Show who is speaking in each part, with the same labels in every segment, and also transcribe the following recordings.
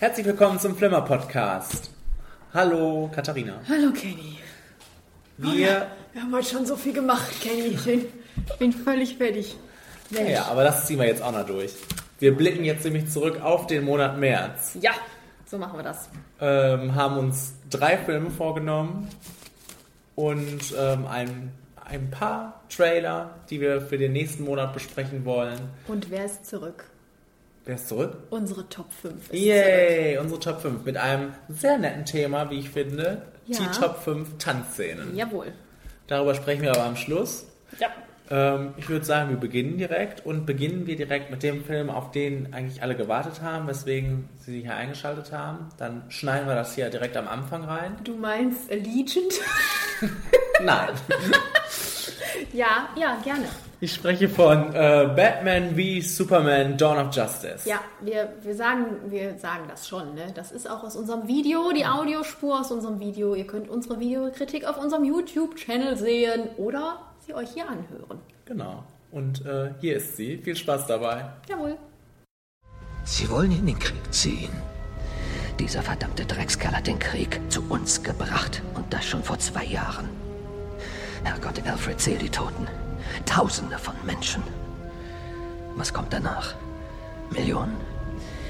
Speaker 1: Herzlich willkommen zum Flimmer Podcast. Hallo, Katharina.
Speaker 2: Hallo, Kenny.
Speaker 1: Wir.
Speaker 2: Wir haben heute schon so viel gemacht, Kenny. Ich bin, bin völlig fertig. Mensch.
Speaker 1: Ja, aber das ziehen wir jetzt auch noch durch. Wir blicken jetzt nämlich zurück auf den Monat März.
Speaker 2: Ja, so machen wir das.
Speaker 1: Ähm, haben uns drei Filme vorgenommen und ähm, ein, ein paar Trailer, die wir für den nächsten Monat besprechen wollen.
Speaker 2: Und wer ist zurück?
Speaker 1: Wer ist zurück?
Speaker 2: Unsere Top 5 ist zurück.
Speaker 1: Yay, unsere Top 5 mit einem sehr netten Thema, wie ich finde.
Speaker 2: Ja.
Speaker 1: Die Top 5 Tanzszenen.
Speaker 2: Jawohl.
Speaker 1: Darüber sprechen wir aber am Schluss.
Speaker 2: Ja.
Speaker 1: Ähm, ich würde sagen, wir beginnen direkt und beginnen wir direkt mit dem Film, auf den eigentlich alle gewartet haben, weswegen sie sich hier eingeschaltet haben. Dann schneiden wir das hier direkt am Anfang rein.
Speaker 2: Du meinst Allegiant?
Speaker 1: Nein,
Speaker 2: ja, ja, gerne.
Speaker 1: ich spreche von äh, Batman v Superman Dawn of Justice.
Speaker 2: Ja, wir, wir, sagen, wir sagen das schon. Ne? Das ist auch aus unserem Video, die Audiospur aus unserem Video. Ihr könnt unsere Videokritik auf unserem YouTube-Channel sehen oder sie euch hier anhören.
Speaker 1: Genau. Und äh, hier ist sie. Viel Spaß dabei.
Speaker 2: Jawohl.
Speaker 3: Sie wollen in den Krieg ziehen. Dieser verdammte Dreckskerl hat den Krieg zu uns gebracht. Und das schon vor zwei Jahren. Herrgott, Alfred, zähl die Toten. Tausende von Menschen. Was kommt danach? Millionen?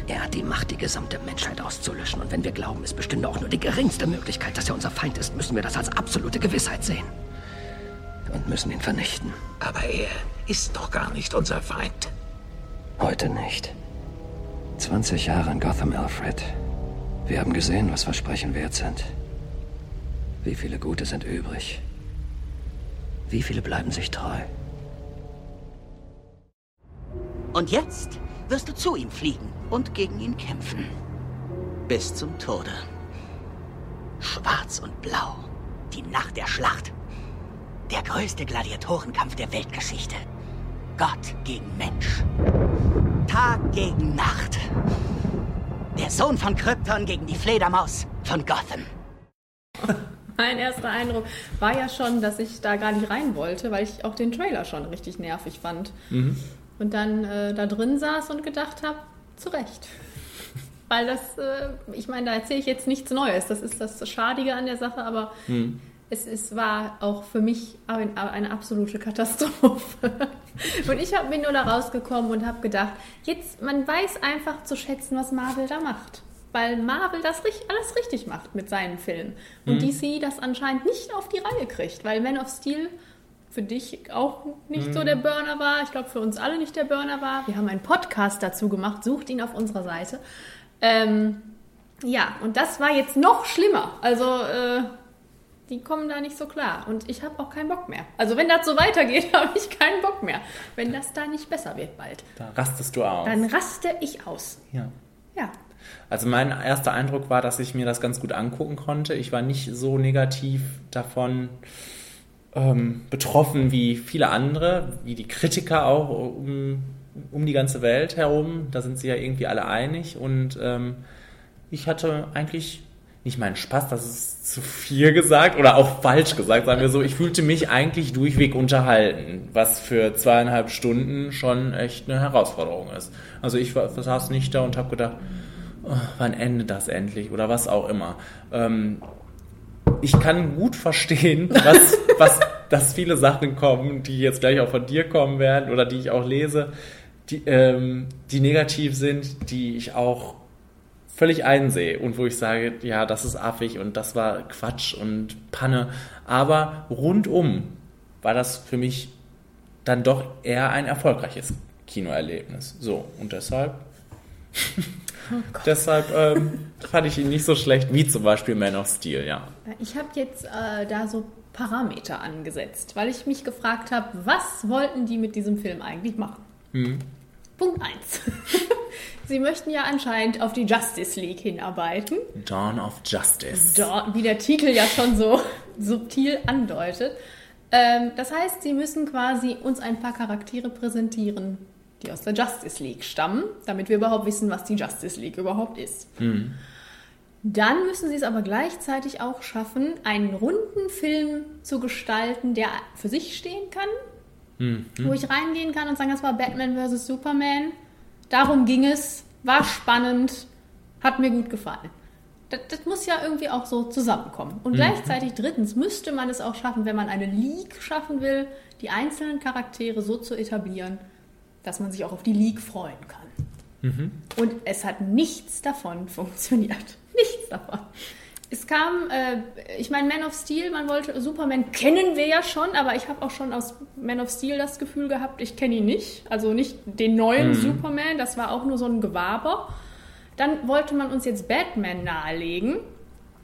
Speaker 3: Er hat die Macht, die gesamte Menschheit auszulöschen. Und wenn wir glauben, es bestünde auch nur die geringste Möglichkeit, dass er unser Feind ist, müssen wir das als absolute Gewissheit sehen. Und müssen ihn vernichten.
Speaker 4: Aber er ist doch gar nicht unser Feind.
Speaker 3: Heute nicht. 20 Jahre in Gotham, Alfred. Wir haben gesehen, was Versprechen wert sind. Wie viele Gute sind übrig? Wie viele bleiben sich treu?
Speaker 5: Und jetzt wirst du zu ihm fliegen und gegen ihn kämpfen. Bis zum Tode. Schwarz und Blau. Die Nacht der Schlacht. Der größte Gladiatorenkampf der Weltgeschichte. Gott gegen Mensch. Tag gegen Nacht. Der Sohn von Krypton gegen die Fledermaus von Gotham.
Speaker 2: Mein erster Eindruck war ja schon, dass ich da gar nicht rein wollte, weil ich auch den Trailer schon richtig nervig fand. Und dann äh, da drin saß und gedacht habe, zu Recht. Weil das, äh, ich meine, da erzähle ich jetzt nichts Neues. Das ist das Schadige an der Sache, aber es, es war auch für mich ein, eine absolute Katastrophe. und ich hab, bin nur da rausgekommen und habe gedacht, jetzt, man weiß einfach zu schätzen, was Marvel da macht. Weil Marvel das alles richtig macht mit seinen Filmen. Und DC das anscheinend nicht auf die Reihe kriegt, weil Man of Steel für dich auch nicht so der Burner war. Ich glaube, für uns alle nicht der Burner war. Wir haben einen Podcast dazu gemacht. Sucht ihn auf unserer Seite. Ähm, ja, und das war jetzt noch schlimmer. Also, äh, die kommen da nicht so klar. Und ich habe auch keinen Bock mehr. Also, wenn das so weitergeht, habe ich keinen Bock mehr. Wenn das da nicht besser wird bald,
Speaker 1: Da rastest du aus.
Speaker 2: dann raste ich aus.
Speaker 1: ja.
Speaker 2: Ja.
Speaker 1: Also mein erster Eindruck war, dass ich mir das ganz gut angucken konnte. Ich war nicht so negativ davon ähm, betroffen wie viele andere, wie die Kritiker auch um, um die ganze Welt herum. Da sind sie ja irgendwie alle einig. Und ähm, ich hatte eigentlich nicht meinen Spaß, das ist zu viel gesagt oder auch falsch gesagt, sagen wir so. Ich fühlte mich eigentlich durchweg unterhalten, was für zweieinhalb Stunden schon echt eine Herausforderung ist. Also ich saß nicht da und habe gedacht, oh, wann endet das endlich oder was auch immer. Ähm, ich kann gut verstehen, was, was, dass viele Sachen kommen, die jetzt gleich auch von dir kommen werden oder die ich auch lese, die, ähm, die negativ sind, die ich auch völlig einsehe und wo ich sage, ja, das ist affig und das war Quatsch und Panne. Aber rundum war das für mich dann doch eher ein erfolgreiches Kinoerlebnis. So, und deshalb Deshalb ähm, fand ich ihn nicht so schlecht wie zum Beispiel Man of Steel, ja.
Speaker 2: Ich habe jetzt äh, da so Parameter angesetzt, weil ich mich gefragt habe, was wollten die mit diesem Film eigentlich machen? Punkt 1. Sie möchten ja anscheinend auf die Justice League hinarbeiten,
Speaker 1: Dawn of Justice.
Speaker 2: dort, wie der Titel ja schon so subtil andeutet. Ähm, das heißt, sie müssen quasi uns ein paar Charaktere präsentieren, die aus der Justice League stammen, damit wir überhaupt wissen, was die Justice League überhaupt ist. Dann müssen sie es aber gleichzeitig auch schaffen, einen runden Film zu gestalten, der für sich stehen kann, wo ich reingehen kann und sagen, das war Batman vs. Superman. Darum ging es, war spannend, hat mir gut gefallen. Das, das muss ja irgendwie auch so zusammenkommen. Und mhm. gleichzeitig drittens müsste man es auch schaffen, wenn man eine League schaffen will, die einzelnen Charaktere so zu etablieren, dass man sich auch auf die League freuen kann. Mhm. Und es hat nichts davon funktioniert. Nichts davon. Es kam, äh, ich meine, Man of Steel, man wollte, Superman kennen wir ja schon, aber ich habe auch schon aus Man of Steel das Gefühl gehabt, ich kenne ihn nicht. Also nicht den neuen mhm. Superman, das war auch nur so ein Gewaber. Dann wollte man uns jetzt Batman nahelegen,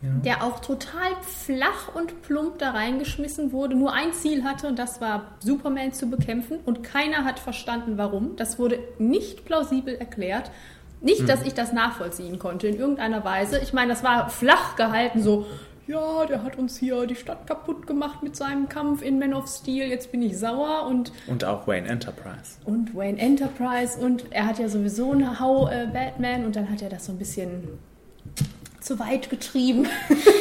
Speaker 2: ja. der auch total flach und plump da reingeschmissen wurde, nur ein Ziel hatte und das war Superman zu bekämpfen und keiner hat verstanden, warum. Das wurde nicht plausibel erklärt. Nicht, hm. dass ich das nachvollziehen konnte in irgendeiner Weise. Ich meine, das war flach gehalten, so, ja, der hat uns hier die Stadt kaputt gemacht mit seinem Kampf in Man of Steel, jetzt bin ich sauer und...
Speaker 1: Und auch Wayne Enterprise.
Speaker 2: Und Wayne Enterprise und er hat ja sowieso eine Hau äh, Batman und dann hat er das so ein bisschen zu weit getrieben.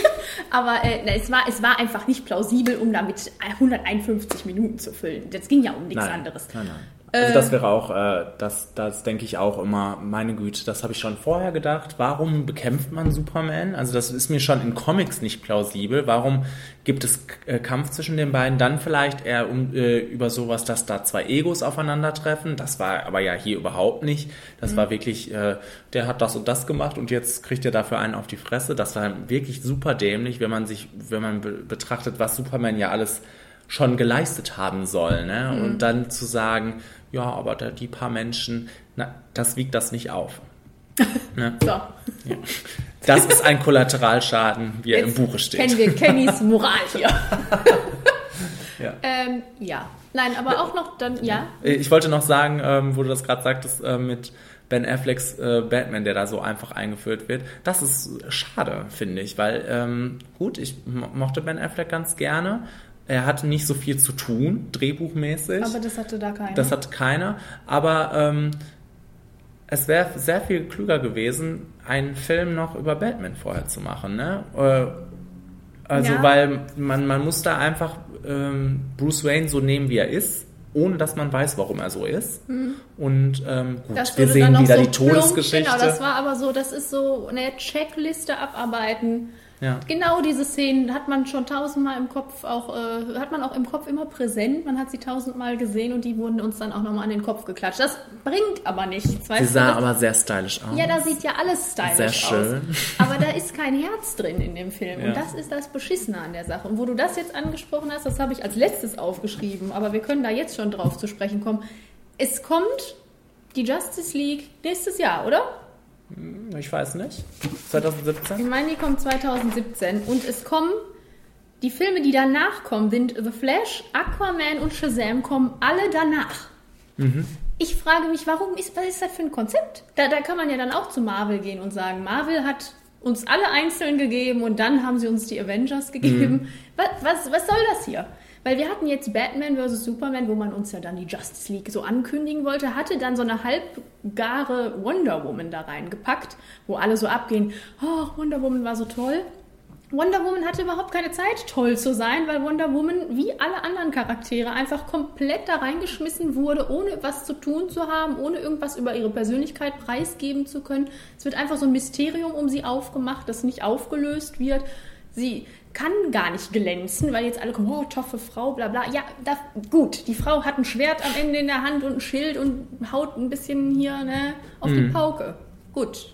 Speaker 2: Aber äh, es, war, es war einfach nicht plausibel, um damit 151 Minuten zu füllen. Das ging ja um nichts
Speaker 1: nein,
Speaker 2: anderes.
Speaker 1: Nein, nein. Also das wäre auch, äh, das, das denke ich auch immer, meine Güte, das habe ich schon vorher gedacht. Warum bekämpft man Superman? Also das ist mir schon in Comics nicht plausibel. Warum gibt es äh, Kampf zwischen den beiden? Dann vielleicht eher um, äh, über sowas, dass da zwei Egos aufeinandertreffen. Das war aber ja hier überhaupt nicht. Das mhm. war wirklich, äh, der hat das und das gemacht und jetzt kriegt er dafür einen auf die Fresse. Das war wirklich super dämlich, wenn man sich, wenn man be betrachtet, was Superman ja alles schon geleistet haben soll. Ne? Mhm. Und dann zu sagen, ja, aber da, die paar Menschen, na, das wiegt das nicht auf.
Speaker 2: Ne? so.
Speaker 1: Ja. Das ist ein Kollateralschaden, wie er Jetzt im Buche steht.
Speaker 2: Kennen wir Kennys Moral hier. ja. Ähm, ja. Nein, aber auch noch dann, ja.
Speaker 1: Ich wollte noch sagen, ähm, wo du das gerade sagtest, äh, mit Ben Afflecks äh, Batman, der da so einfach eingeführt wird. Das ist schade, finde ich, weil, ähm, gut, ich mochte Ben Affleck ganz gerne, er hatte nicht so viel zu tun, drehbuchmäßig.
Speaker 2: Aber das hatte da keiner.
Speaker 1: Das hatte keiner. Aber ähm, es wäre sehr viel klüger gewesen, einen Film noch über Batman vorher zu machen. Ne? Äh, also, ja. weil man, man muss da einfach ähm, Bruce Wayne so nehmen, wie er ist, ohne dass man weiß, warum er so ist. Mhm. Und ähm, gut, wir sehen wieder so die Todesgeschichte.
Speaker 2: Genau, das war aber so, das ist so eine Checkliste abarbeiten ja. Genau diese Szenen hat man schon tausendmal im Kopf auch, äh, hat man auch im Kopf immer präsent. Man hat sie tausendmal gesehen und die wurden uns dann auch nochmal an den Kopf geklatscht. Das bringt aber nichts.
Speaker 1: Weißt sie sah du, aber sehr stylisch aus.
Speaker 2: Ja, da sieht ja alles stylisch sehr schön. aus. Aber da ist kein Herz drin in dem Film. Ja. Und das ist das Beschissene an der Sache. Und wo du das jetzt angesprochen hast, das habe ich als letztes aufgeschrieben. Aber wir können da jetzt schon drauf zu sprechen kommen. Es kommt die Justice League nächstes Jahr, oder?
Speaker 1: Hm, ich weiß nicht. 2017?
Speaker 2: Ich meine, die kommt 2017. Und es kommen, die Filme, die danach kommen, sind The Flash, Aquaman und Shazam kommen alle danach. Mhm. Ich frage mich, warum ist, was ist das für ein Konzept? Da, da kann man ja dann auch zu Marvel gehen und sagen, Marvel hat uns alle einzeln gegeben und dann haben sie uns die Avengers gegeben. Mhm. Was, was, was soll das hier? Weil wir hatten jetzt Batman vs. Superman, wo man uns ja dann die Justice League so ankündigen wollte, hatte dann so eine halbgare Wonder Woman da reingepackt, wo alle so abgehen, oh, Wonder Woman war so toll. Wonder Woman hatte überhaupt keine Zeit, toll zu sein, weil Wonder Woman wie alle anderen Charaktere einfach komplett da reingeschmissen wurde, ohne was zu tun zu haben, ohne irgendwas über ihre Persönlichkeit preisgeben zu können. Es wird einfach so ein Mysterium um sie aufgemacht, das nicht aufgelöst wird. Sie, kann gar nicht glänzen, weil jetzt alle kommen, oh, toffe Frau, bla bla. Ja, da, gut, die Frau hat ein Schwert am Ende in der Hand und ein Schild und haut ein bisschen hier ne, auf mhm. die Pauke. Gut.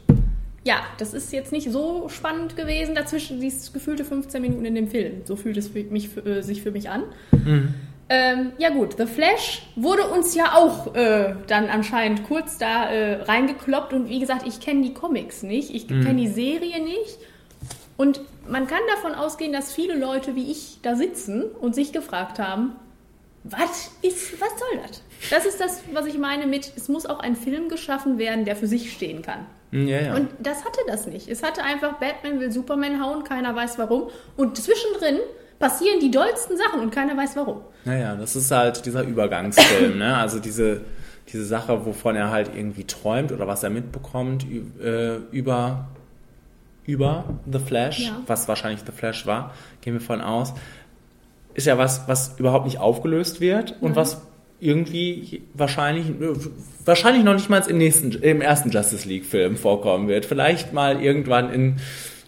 Speaker 2: Ja, das ist jetzt nicht so spannend gewesen, dazwischen dieses gefühlte 15 Minuten in dem Film. So fühlt es für mich, für, äh, sich für mich an. Mhm. Ähm, ja gut, The Flash wurde uns ja auch äh, dann anscheinend kurz da äh, reingekloppt und wie gesagt, ich kenne die Comics nicht, ich mhm. kenne die Serie nicht und man kann davon ausgehen, dass viele Leute wie ich da sitzen und sich gefragt haben, was ist, was soll das? Das ist das, was ich meine mit, es muss auch ein Film geschaffen werden, der für sich stehen kann.
Speaker 1: Hm, ja, ja.
Speaker 2: Und das hatte das nicht. Es hatte einfach, Batman will Superman hauen, keiner weiß warum. Und zwischendrin passieren die dollsten Sachen und keiner weiß warum.
Speaker 1: Naja, das ist halt dieser Übergangsfilm, ne? Also diese, diese Sache, wovon er halt irgendwie träumt oder was er mitbekommt äh, über über The Flash, ja. was wahrscheinlich The Flash war, gehen wir von aus, ist ja was, was überhaupt nicht aufgelöst wird und was irgendwie wahrscheinlich, wahrscheinlich noch nicht mal im nächsten, im ersten Justice League Film vorkommen wird. Vielleicht mal irgendwann in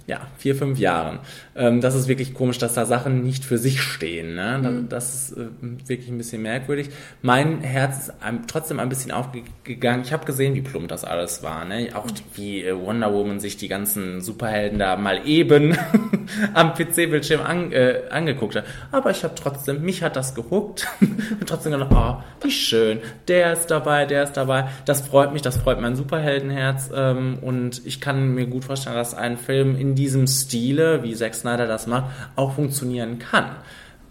Speaker 1: ja, vier, fünf Jahren. Ähm, das ist wirklich komisch, dass da Sachen nicht für sich stehen. Ne? Mhm. Das ist äh, wirklich ein bisschen merkwürdig. Mein Herz ist ein, trotzdem ein bisschen aufgegangen. Ich habe gesehen, wie plump das alles war. Ne? Auch wie äh, Wonder Woman sich die ganzen Superhelden da mal eben am PC-Bildschirm an, äh, angeguckt hat. Aber ich habe trotzdem, mich hat das gehuckt und trotzdem gedacht, oh, wie schön, der ist dabei, der ist dabei. Das freut mich, das freut mein Superheldenherz. Ähm, und ich kann mir gut vorstellen, dass ein Film in diesem Stile, wie Zack Snyder das macht, auch funktionieren kann.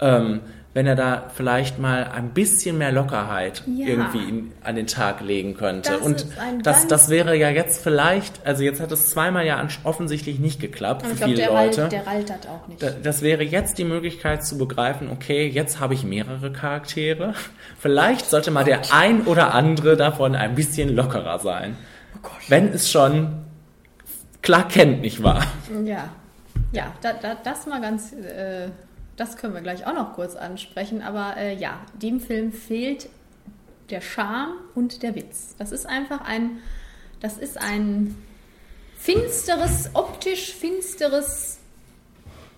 Speaker 1: Ähm, wenn er da vielleicht mal ein bisschen mehr Lockerheit ja. irgendwie in, an den Tag legen könnte. Das und das, das wäre ja jetzt vielleicht, also jetzt hat es zweimal ja offensichtlich nicht geklappt für viele
Speaker 2: der
Speaker 1: Leute.
Speaker 2: Ralt, der altert auch nicht.
Speaker 1: Das wäre jetzt die Möglichkeit zu begreifen, okay, jetzt habe ich mehrere Charaktere. Vielleicht sollte mal der ein oder andere davon ein bisschen lockerer sein. Oh wenn es schon Clark Kent nicht wahr?
Speaker 2: Ja, ja, da, da, das mal ganz, äh, das können wir gleich auch noch kurz ansprechen. Aber äh, ja, dem Film fehlt der Charme und der Witz. Das ist einfach ein, das ist ein finsteres, optisch finsteres,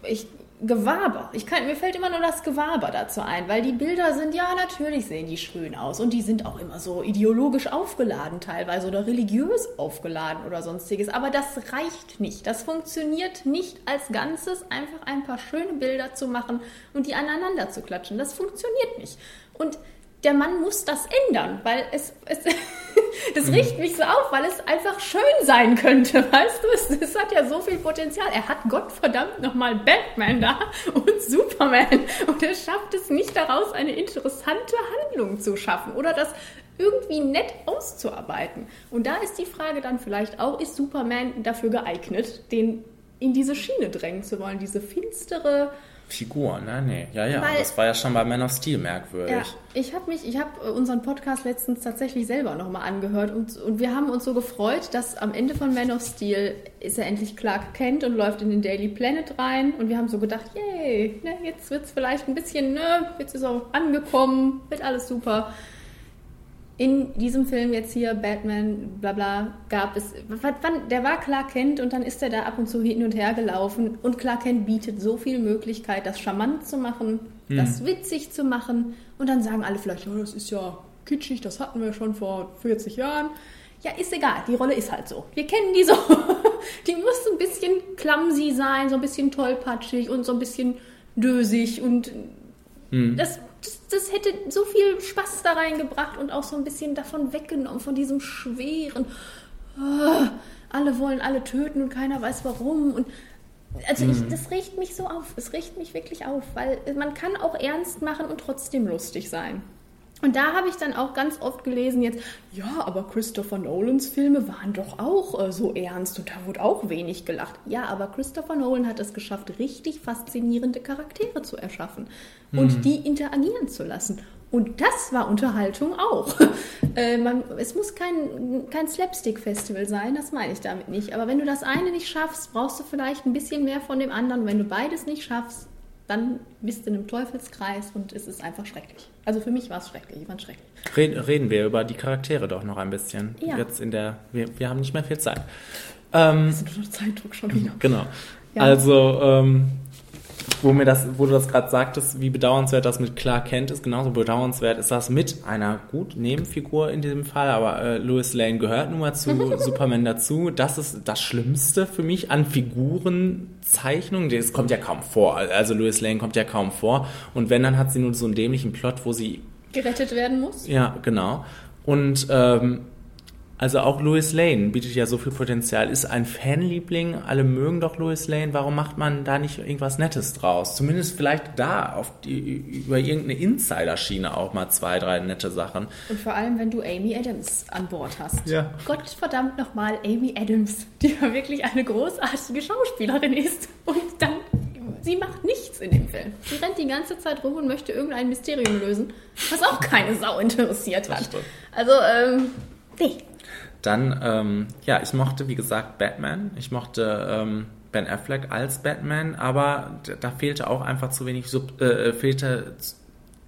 Speaker 2: ich Gewaber. Ich kann, mir fällt immer nur das Gewaber dazu ein, weil die Bilder sind, ja, natürlich sehen die schön aus und die sind auch immer so ideologisch aufgeladen teilweise oder religiös aufgeladen oder sonstiges. Aber das reicht nicht. Das funktioniert nicht als Ganzes, einfach ein paar schöne Bilder zu machen und die aneinander zu klatschen. Das funktioniert nicht. Und der Mann muss das ändern, weil es, es das mhm. riecht mich so auf, weil es einfach schön sein könnte, weißt du? Es, es hat ja so viel Potenzial. Er hat Gottverdammt nochmal Batman da und Superman und er schafft es nicht daraus, eine interessante Handlung zu schaffen oder das irgendwie nett auszuarbeiten. Und da ist die Frage dann vielleicht auch, ist Superman dafür geeignet, den in diese Schiene drängen zu wollen, diese finstere,
Speaker 1: Figur, ne? Nee, ja, ja. Weil, das war ja schon bei Man of Steel merkwürdig. Ja,
Speaker 2: ich habe mich, ich habe äh, unseren Podcast letztens tatsächlich selber nochmal angehört und, und wir haben uns so gefreut, dass am Ende von Man of Steel ist er endlich Clark kennt und läuft in den Daily Planet rein und wir haben so gedacht, yay, ne, jetzt wird es vielleicht ein bisschen, ne, jetzt ist er angekommen, wird alles super in diesem Film jetzt hier, Batman, bla bla, gab es, wann, der war Clark Kent und dann ist er da ab und zu hin und her gelaufen und Clark Kent bietet so viel Möglichkeit, das charmant zu machen, hm. das witzig zu machen und dann sagen alle vielleicht, oh, das ist ja kitschig, das hatten wir schon vor 40 Jahren. Ja, ist egal, die Rolle ist halt so. Wir kennen die so. die muss ein bisschen clumsy sein, so ein bisschen tollpatschig und so ein bisschen dösig und hm. das das, das, hätte so viel Spaß da reingebracht und auch so ein bisschen davon weggenommen, von diesem schweren, oh, alle wollen alle töten und keiner weiß warum. Und also ich, mhm. das riecht mich so auf. Es riecht mich wirklich auf, weil man kann auch ernst machen und trotzdem lustig sein. Und da habe ich dann auch ganz oft gelesen jetzt, ja, aber Christopher Nolans Filme waren doch auch äh, so ernst und da wurde auch wenig gelacht. Ja, aber Christopher Nolan hat es geschafft, richtig faszinierende Charaktere zu erschaffen mhm. und die interagieren zu lassen. Und das war Unterhaltung auch. äh, man, es muss kein, kein Slapstick-Festival sein, das meine ich damit nicht. Aber wenn du das eine nicht schaffst, brauchst du vielleicht ein bisschen mehr von dem anderen. Wenn du beides nicht schaffst, dann bist du in einem Teufelskreis und es ist einfach schrecklich. Also für mich war es schrecklich, ich fand schrecklich.
Speaker 1: Reden, reden wir über die Charaktere doch noch ein bisschen. Ja. Jetzt in der, wir, wir haben nicht mehr viel Zeit.
Speaker 2: Ähm, das ist nur Zeitdruck schon wieder.
Speaker 1: Genau. Ja. Also, ähm, wo mir das, wo du das gerade sagtest, wie bedauernswert das mit Clark Kent ist, genauso bedauernswert ist das mit einer gut Nebenfigur in diesem Fall, aber äh, Louis Lane gehört nun mal zu Superman dazu. Das ist das Schlimmste für mich an Figurenzeichnungen. Das kommt ja kaum vor. Also Louis Lane kommt ja kaum vor. Und wenn, dann hat sie nur so einen dämlichen Plot, wo sie
Speaker 2: gerettet werden muss.
Speaker 1: Ja, genau. Und ähm, also auch Louis Lane bietet ja so viel Potenzial, ist ein Fanliebling, alle mögen doch Louis Lane, warum macht man da nicht irgendwas Nettes draus? Zumindest vielleicht da auf die, über irgendeine Insider-Schiene auch mal zwei, drei nette Sachen.
Speaker 2: Und vor allem, wenn du Amy Adams an Bord hast.
Speaker 1: Ja.
Speaker 2: Gott verdammt nochmal Amy Adams, die ja wirklich eine großartige Schauspielerin ist. Und dann, sie macht nichts in dem Film. Sie rennt die ganze Zeit rum und möchte irgendein Mysterium lösen, was auch keine Sau interessiert hat. Also, ähm, nee.
Speaker 1: Dann, ähm, ja, ich mochte, wie gesagt, Batman. Ich mochte ähm, Ben Affleck als Batman, aber da fehlte auch einfach zu wenig, Sub, äh, fehlte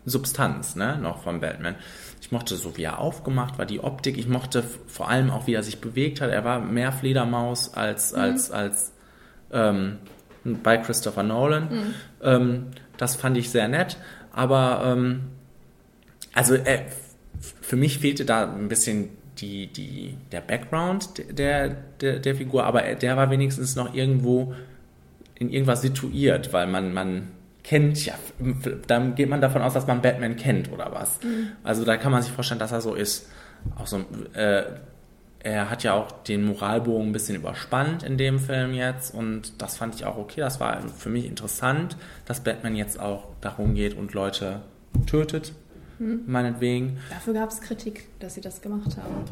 Speaker 1: Substanz, ne, noch von Batman. Ich mochte so, wie er aufgemacht war, die Optik. Ich mochte vor allem auch, wie er sich bewegt hat. Er war mehr Fledermaus als, mhm. als, als ähm, bei Christopher Nolan. Mhm. Ähm, das fand ich sehr nett. Aber ähm, also äh, für mich fehlte da ein bisschen die, die, der Background der, der, der Figur, aber der war wenigstens noch irgendwo in irgendwas situiert, weil man, man kennt ja, dann geht man davon aus, dass man Batman kennt oder was. Mhm. Also da kann man sich vorstellen, dass er so ist. Auch so, äh, er hat ja auch den Moralbogen ein bisschen überspannt in dem Film jetzt und das fand ich auch okay. Das war für mich interessant, dass Batman jetzt auch darum geht und Leute tötet, hm. meinetwegen.
Speaker 2: Dafür gab es Kritik, dass sie das gemacht haben.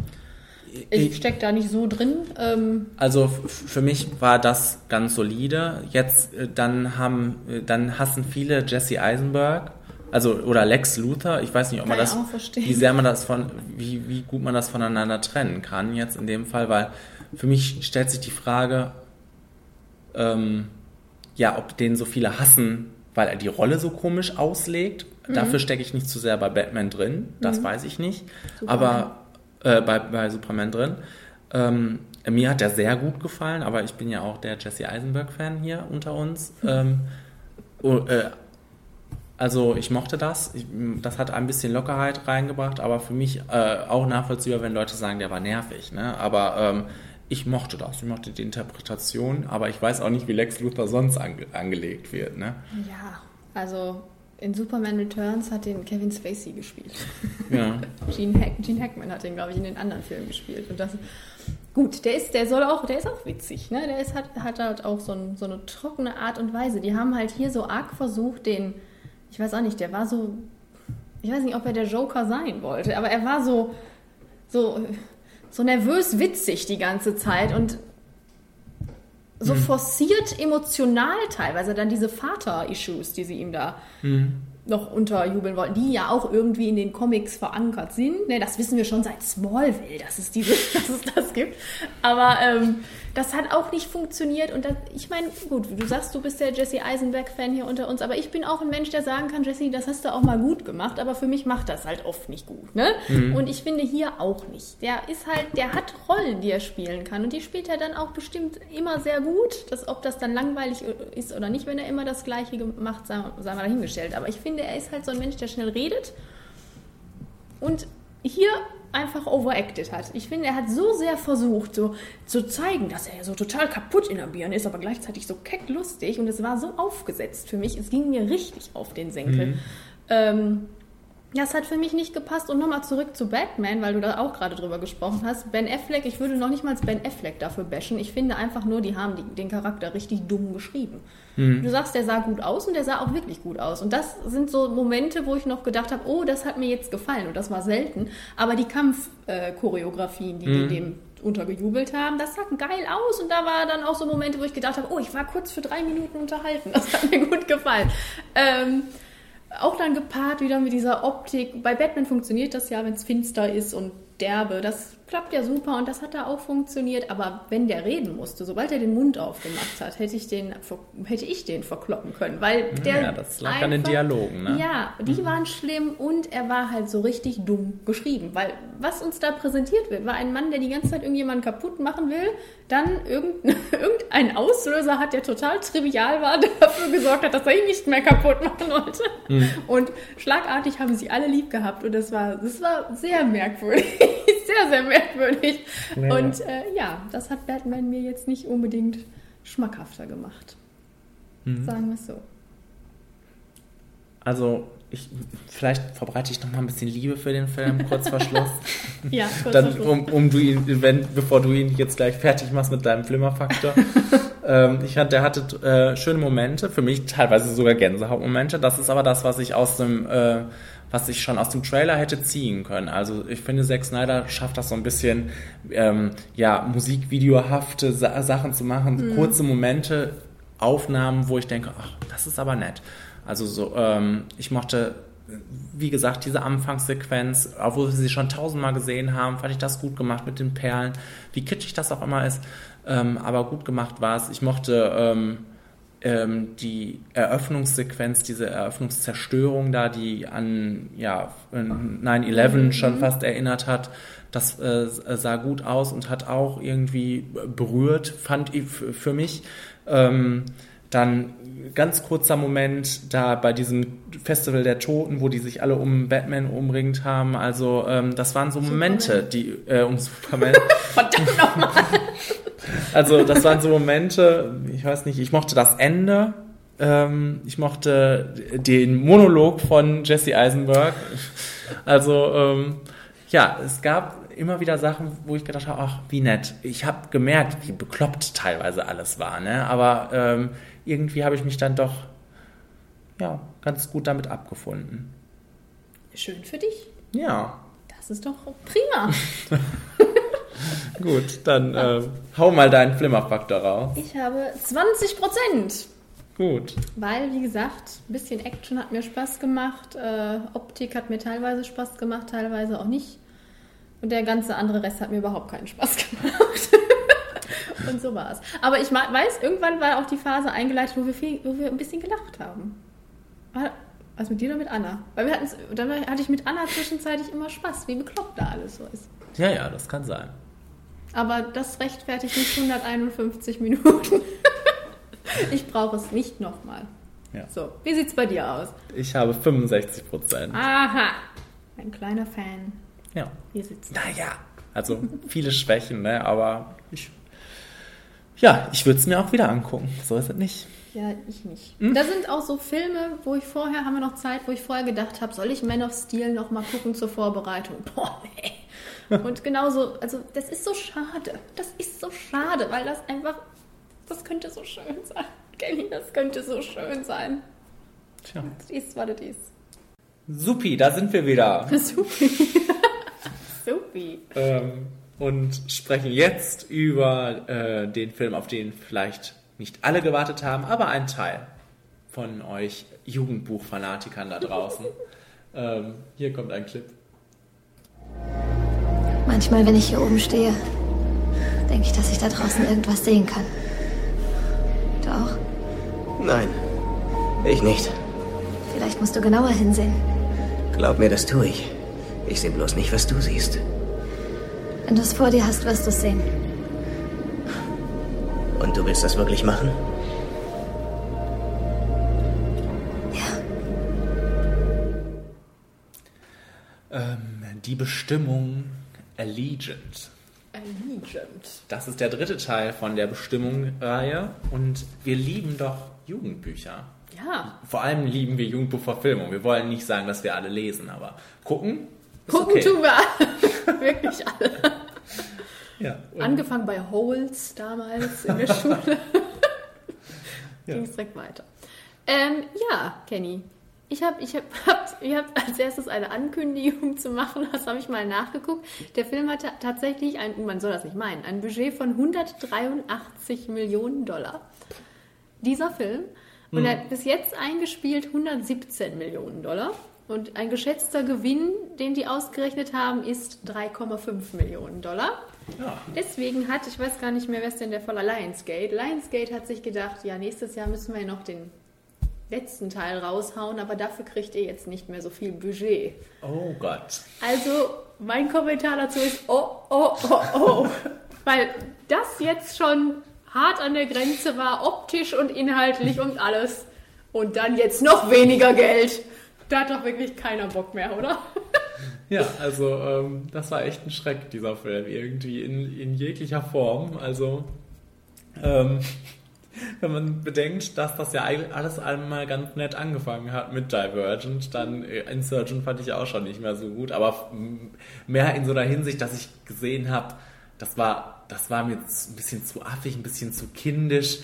Speaker 2: Ich stecke da nicht so drin. Ähm
Speaker 1: also für mich war das ganz solide. Jetzt äh, dann haben, äh, dann hassen viele Jesse Eisenberg also oder Lex Luthor, ich weiß nicht, ob man das, wie sehr man das von, wie, wie gut man das voneinander trennen kann jetzt in dem Fall, weil für mich stellt sich die Frage, ähm, ja, ob den so viele hassen, weil er die Rolle so komisch auslegt. Mhm. Dafür stecke ich nicht zu sehr bei Batman drin, das mhm. weiß ich nicht. Superman. Aber äh, bei, bei Superman drin. Ähm, mir hat der sehr gut gefallen, aber ich bin ja auch der Jesse Eisenberg-Fan hier unter uns. Mhm. Ähm, oh, äh, also ich mochte das. Ich, das hat ein bisschen Lockerheit reingebracht, aber für mich äh, auch nachvollziehbar, wenn Leute sagen, der war nervig. Ne? Aber ähm, ich mochte das. Ich mochte die Interpretation, aber ich weiß auch nicht, wie Lex Luthor sonst ange angelegt wird. Ne?
Speaker 2: Ja, also in Superman Returns hat den Kevin Spacey gespielt. Ja. Gene, Hack, Gene Hackman hat den, glaube ich, in den anderen Filmen gespielt. Und das, gut, der ist, der soll auch, der ist auch witzig, ne? Der ist, hat, hat halt auch so, ein, so eine trockene Art und Weise. Die haben halt hier so arg versucht, den ich weiß auch nicht, der war so, ich weiß nicht, ob er der Joker sein wollte, aber er war so, so, so nervös witzig die ganze Zeit und so hm. forciert emotional teilweise dann diese Vater-Issues, die sie ihm da hm. noch unterjubeln wollten, die ja auch irgendwie in den Comics verankert sind. Ne, das wissen wir schon seit Smallville, dass es, diese, dass es das gibt. Aber ähm, das hat auch nicht funktioniert. Und das, ich meine, gut, du sagst, du bist der Jesse Eisenberg-Fan hier unter uns, aber ich bin auch ein Mensch, der sagen kann, Jesse, das hast du auch mal gut gemacht, aber für mich macht das halt oft nicht gut. Ne? Mhm. Und ich finde hier auch nicht. Der ist halt, der hat Rollen, die er spielen kann. Und die spielt er dann auch bestimmt immer sehr gut. Dass, ob das dann langweilig ist oder nicht, wenn er immer das Gleiche gemacht, sagen, sagen wir dahingestellt. Aber ich finde, er ist halt so ein Mensch, der schnell redet. Und hier einfach overacted hat. Ich finde, er hat so sehr versucht, so zu zeigen, dass er so total kaputt in der Birne ist, aber gleichzeitig so keck lustig und es war so aufgesetzt für mich. Es ging mir richtig auf den Senkel. Mhm. Ähm, das hat für mich nicht gepasst. Und nochmal zurück zu Batman, weil du da auch gerade drüber gesprochen hast. Ben Affleck, ich würde noch nicht mal Ben Affleck dafür bashen. Ich finde einfach nur, die haben die, den Charakter richtig dumm geschrieben. Mhm. Du sagst, der sah gut aus und der sah auch wirklich gut aus. Und das sind so Momente, wo ich noch gedacht habe, oh, das hat mir jetzt gefallen. Und das war selten. Aber die Kampfchoreografien, die, mhm. die dem untergejubelt haben. Das sah geil aus und da war dann auch so Momente, wo ich gedacht habe, oh, ich war kurz für drei Minuten unterhalten. Das hat mir gut gefallen. Ähm, auch dann gepaart wieder mit dieser Optik. Bei Batman funktioniert das ja, wenn es finster ist und derbe. Das klappt ja super und das hat da auch funktioniert. Aber wenn der reden musste, sobald er den Mund aufgemacht hat, hätte ich den, hätte ich den verkloppen können. Weil der
Speaker 1: ja, das lag einfach, an den Dialogen, ne?
Speaker 2: Ja, die mhm. waren schlimm und er war halt so richtig dumm geschrieben. Weil was uns da präsentiert wird, war ein Mann, der die ganze Zeit irgendjemanden kaputt machen will, dann irgendein, irgendein Auslöser hat, der total trivial war, dafür gesorgt hat, dass er ihn nicht mehr kaputt machen wollte. Mhm. Und schlagartig haben sie alle lieb gehabt und das war, das war sehr merkwürdig. Sehr, sehr merkwürdig. Ja. Und äh, ja, das hat Batman mir jetzt nicht unbedingt schmackhafter gemacht. Mhm. Sagen wir es so.
Speaker 1: Also, ich, vielleicht verbreite ich noch mal ein bisschen Liebe für den Film, kurz vor Schluss.
Speaker 2: ja,
Speaker 1: kurz Dann, vor Schluss. Um, um du ihn, wenn, bevor du ihn jetzt gleich fertig machst mit deinem Flimmerfaktor. ähm, ich hatte, der hatte äh, schöne Momente, für mich teilweise sogar Gänsehautmomente. Das ist aber das, was ich aus dem äh, was ich schon aus dem Trailer hätte ziehen können. Also ich finde, Zack Snyder schafft das so ein bisschen, ähm, ja, musikvideohafte Sa Sachen zu machen, mhm. kurze Momente, Aufnahmen, wo ich denke, ach, das ist aber nett. Also so, ähm, ich mochte, wie gesagt, diese Anfangssequenz, obwohl wir sie schon tausendmal gesehen haben, fand ich das gut gemacht mit den Perlen, wie kitschig das auch immer ist, ähm, aber gut gemacht war es. Ich mochte ähm, ähm, die Eröffnungssequenz, diese Eröffnungszerstörung da, die an ja, 9-11 mhm. schon fast erinnert hat, das äh, sah gut aus und hat auch irgendwie berührt, fand ich für mich. Ähm, dann ganz kurzer Moment da bei diesem Festival der Toten, wo die sich alle um Batman umringt haben. Also ähm, das waren so Momente, die äh, um Superman. Verdammt nochmal. also das waren so Momente. Ich weiß nicht. Ich mochte das Ende. Ähm, ich mochte den Monolog von Jesse Eisenberg. Also ähm, ja, es gab immer wieder Sachen, wo ich gedacht habe, ach, wie nett. Ich habe gemerkt, wie bekloppt teilweise alles war, ne? Aber ähm, irgendwie habe ich mich dann doch ja, ganz gut damit abgefunden.
Speaker 2: Schön für dich.
Speaker 1: Ja.
Speaker 2: Das ist doch prima.
Speaker 1: gut, dann äh, hau mal deinen Flimmerfaktor raus.
Speaker 2: Ich habe 20 Prozent.
Speaker 1: Gut.
Speaker 2: Weil, wie gesagt, ein bisschen Action hat mir Spaß gemacht. Äh, Optik hat mir teilweise Spaß gemacht, teilweise auch nicht. Und der ganze andere Rest hat mir überhaupt keinen Spaß gemacht. Und so war es. Aber ich weiß, irgendwann war auch die Phase eingeleitet, wo wir, viel, wo wir ein bisschen gelacht haben. Also mit dir oder mit Anna? Weil wir hatten dann hatte ich mit Anna zwischenzeitlich immer Spaß, wie bekloppt da alles so ist.
Speaker 1: Ja, ja, das kann sein.
Speaker 2: Aber das rechtfertigt nicht 151 Minuten. ich brauche es nicht nochmal. Ja. So, wie sieht es bei dir aus?
Speaker 1: Ich habe 65 Prozent.
Speaker 2: Aha, ein kleiner Fan.
Speaker 1: Ja. Hier sitzt. Naja, also viele Schwächen, ne? aber ich ja, ich würde es mir auch wieder angucken. So ist es nicht.
Speaker 2: Ja, ich nicht. Hm? Da sind auch so Filme, wo ich vorher, haben wir noch Zeit, wo ich vorher gedacht habe, soll ich Man of Steel noch mal gucken zur Vorbereitung? Boah, nee. Und genauso, also das ist so schade. Das ist so schade, weil das einfach, das könnte so schön sein. Kenny, das könnte so schön sein. Tja. Das ist, was das ist.
Speaker 1: Supi, da sind wir wieder.
Speaker 2: Supi. Supi.
Speaker 1: Ähm, und sprechen jetzt über äh, den Film, auf den vielleicht nicht alle gewartet haben, aber ein Teil von euch Jugendbuchfanatikern da draußen. ähm, hier kommt ein Clip.
Speaker 6: Manchmal, wenn ich hier oben stehe, denke ich, dass ich da draußen irgendwas sehen kann. Du auch?
Speaker 5: Nein, ich nicht.
Speaker 6: Vielleicht musst du genauer hinsehen.
Speaker 5: Glaub mir, das tue ich. Ich sehe bloß nicht, was du siehst.
Speaker 6: Wenn du es vor dir hast, wirst du es sehen.
Speaker 5: Und du willst das wirklich machen?
Speaker 6: Ja.
Speaker 1: Ähm, die Bestimmung Allegiant.
Speaker 2: Allegiant.
Speaker 1: Das ist der dritte Teil von der Bestimmung-Reihe und wir lieben doch Jugendbücher.
Speaker 2: Ja.
Speaker 1: Vor allem lieben wir Jugendbuchverfilmung. Wir wollen nicht sagen, dass wir alle lesen, aber gucken.
Speaker 2: Gucken okay. tun wir alle. Wirklich alle.
Speaker 1: Ja,
Speaker 2: Angefangen bei Holes damals in der Schule. ja. Ging es direkt weiter. Ähm, ja, Kenny. Ich habe ich hab, ich hab als erstes eine Ankündigung zu machen, das habe ich mal nachgeguckt. Der Film hatte tatsächlich, ein, man soll das nicht meinen, ein Budget von 183 Millionen Dollar. Dieser Film. Und mhm. er hat bis jetzt eingespielt 117 Millionen Dollar. Und ein geschätzter Gewinn, den die ausgerechnet haben, ist 3,5 Millionen Dollar. Ja. Deswegen hat, ich weiß gar nicht mehr, wer ist denn der voller Lionsgate. Lionsgate hat sich gedacht, ja, nächstes Jahr müssen wir ja noch den letzten Teil raushauen, aber dafür kriegt ihr jetzt nicht mehr so viel Budget.
Speaker 1: Oh Gott.
Speaker 2: Also, mein Kommentar dazu ist, oh, oh, oh, oh. Weil das jetzt schon hart an der Grenze war, optisch und inhaltlich und alles. Und dann jetzt noch weniger Geld. Da hat doch wirklich keiner Bock mehr, oder?
Speaker 1: Ja, also ähm, das war echt ein Schreck, dieser Film, irgendwie in, in jeglicher Form. Also, ähm, wenn man bedenkt, dass das ja alles einmal ganz nett angefangen hat mit Divergent, dann äh, Insurgent fand ich auch schon nicht mehr so gut, aber mehr in so einer Hinsicht, dass ich gesehen habe, das war, das war mir ein bisschen zu affig, ein bisschen zu kindisch,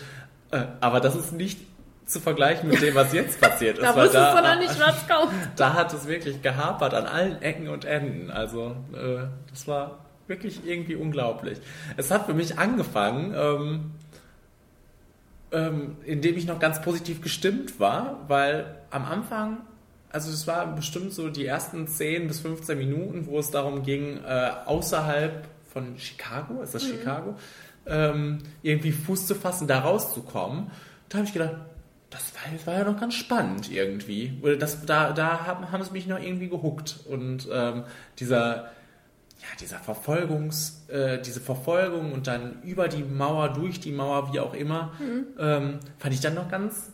Speaker 1: äh, aber das ist nicht zu vergleichen mit dem, was jetzt passiert ist.
Speaker 2: da wusstest da, du noch nicht, was kommt.
Speaker 1: Da hat es wirklich gehapert an allen Ecken und Enden. Also äh, das war wirklich irgendwie unglaublich. Es hat für mich angefangen, ähm, ähm, indem ich noch ganz positiv gestimmt war, weil am Anfang, also es war bestimmt so die ersten 10 bis 15 Minuten, wo es darum ging, äh, außerhalb von Chicago, ist das mhm. Chicago, ähm, irgendwie Fuß zu fassen, da rauszukommen. Da habe ich gedacht, das war, das war ja noch ganz spannend irgendwie. Oder das, da, da haben, haben sie mich noch irgendwie gehuckt. Und ähm, dieser, ja, dieser Verfolgungs, äh, diese Verfolgung und dann über die Mauer, durch die Mauer, wie auch immer, mhm. ähm, fand ich dann noch ganz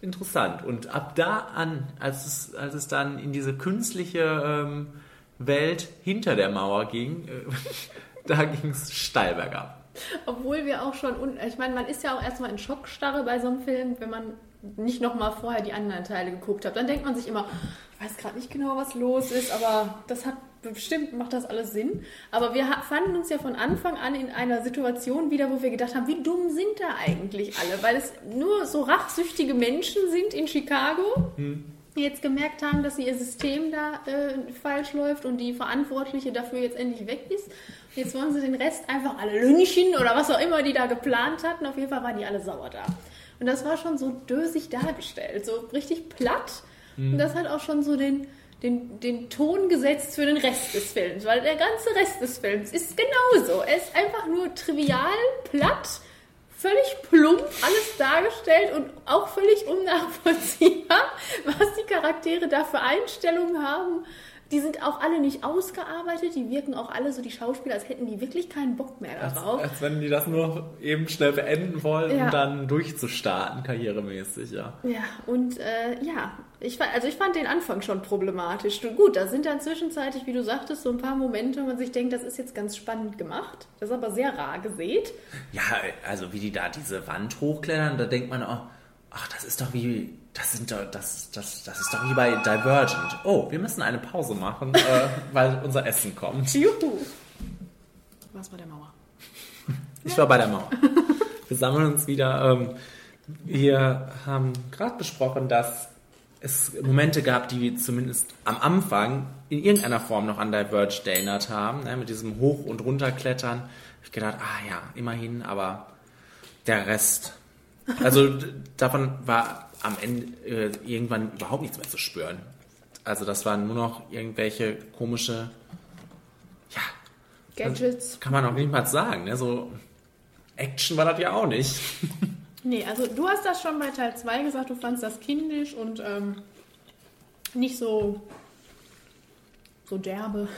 Speaker 1: interessant. Und ab da an, als es, als es dann in diese künstliche ähm, Welt hinter der Mauer ging, äh, da ging es steil bergab.
Speaker 2: Obwohl wir auch schon, ich meine, man ist ja auch erstmal in Schockstarre bei so einem Film, wenn man nicht nochmal vorher die anderen Teile geguckt hat. Dann denkt man sich immer, ich weiß gerade nicht genau, was los ist, aber das hat bestimmt, macht das alles Sinn. Aber wir fanden uns ja von Anfang an in einer Situation wieder, wo wir gedacht haben, wie dumm sind da eigentlich alle? Weil es nur so rachsüchtige Menschen sind in Chicago. Hm die jetzt gemerkt haben, dass ihr System da äh, falsch läuft und die Verantwortliche dafür jetzt endlich weg ist. Jetzt wollen sie den Rest einfach alle lynchen oder was auch immer die da geplant hatten. Auf jeden Fall waren die alle sauer da. Und das war schon so dösig dargestellt, so richtig platt. Mhm. Und das hat auch schon so den, den, den Ton gesetzt für den Rest des Films, weil der ganze Rest des Films ist genauso. Er ist einfach nur trivial, platt, völlig plump alles dargestellt und auch völlig unnachvollziehbar, was die Charaktere da für Einstellungen haben die sind auch alle nicht ausgearbeitet, die wirken auch alle so, die Schauspieler, als hätten die wirklich keinen Bock mehr darauf.
Speaker 1: Als, als wenn die das nur eben schnell beenden wollen, ja. um dann durchzustarten, karrieremäßig, ja.
Speaker 2: Ja, und äh, ja, ich, also ich fand den Anfang schon problematisch. Gut, da sind dann zwischenzeitlich, wie du sagtest, so ein paar Momente, wo man sich denkt, das ist jetzt ganz spannend gemacht. Das ist aber sehr rar gesät.
Speaker 1: Ja, also wie die da diese Wand hochklettern, da denkt man auch, ach, das ist doch wie das, sind doch, das, das, das ist doch wie bei Divergent. Oh, wir müssen eine Pause machen, äh, weil unser Essen kommt.
Speaker 2: Juhu. Was bei der Mauer?
Speaker 1: Ich war bei der Mauer. Wir sammeln uns wieder. Ähm, wir haben gerade besprochen, dass es Momente gab, die zumindest am Anfang in irgendeiner Form noch an Divergent erinnert haben, ne, mit diesem Hoch- und Runterklettern. Ich gedacht, ah ja, immerhin, aber der Rest. Also davon war am Ende äh, irgendwann überhaupt nichts mehr zu spüren. Also das waren nur noch irgendwelche komische, ja,
Speaker 2: Gadgets.
Speaker 1: Kann man auch nicht mal sagen. Ne? So Action war das ja auch nicht.
Speaker 2: nee, also du hast das schon bei Teil 2 gesagt, du fandest das kindisch und ähm, nicht so so derbe,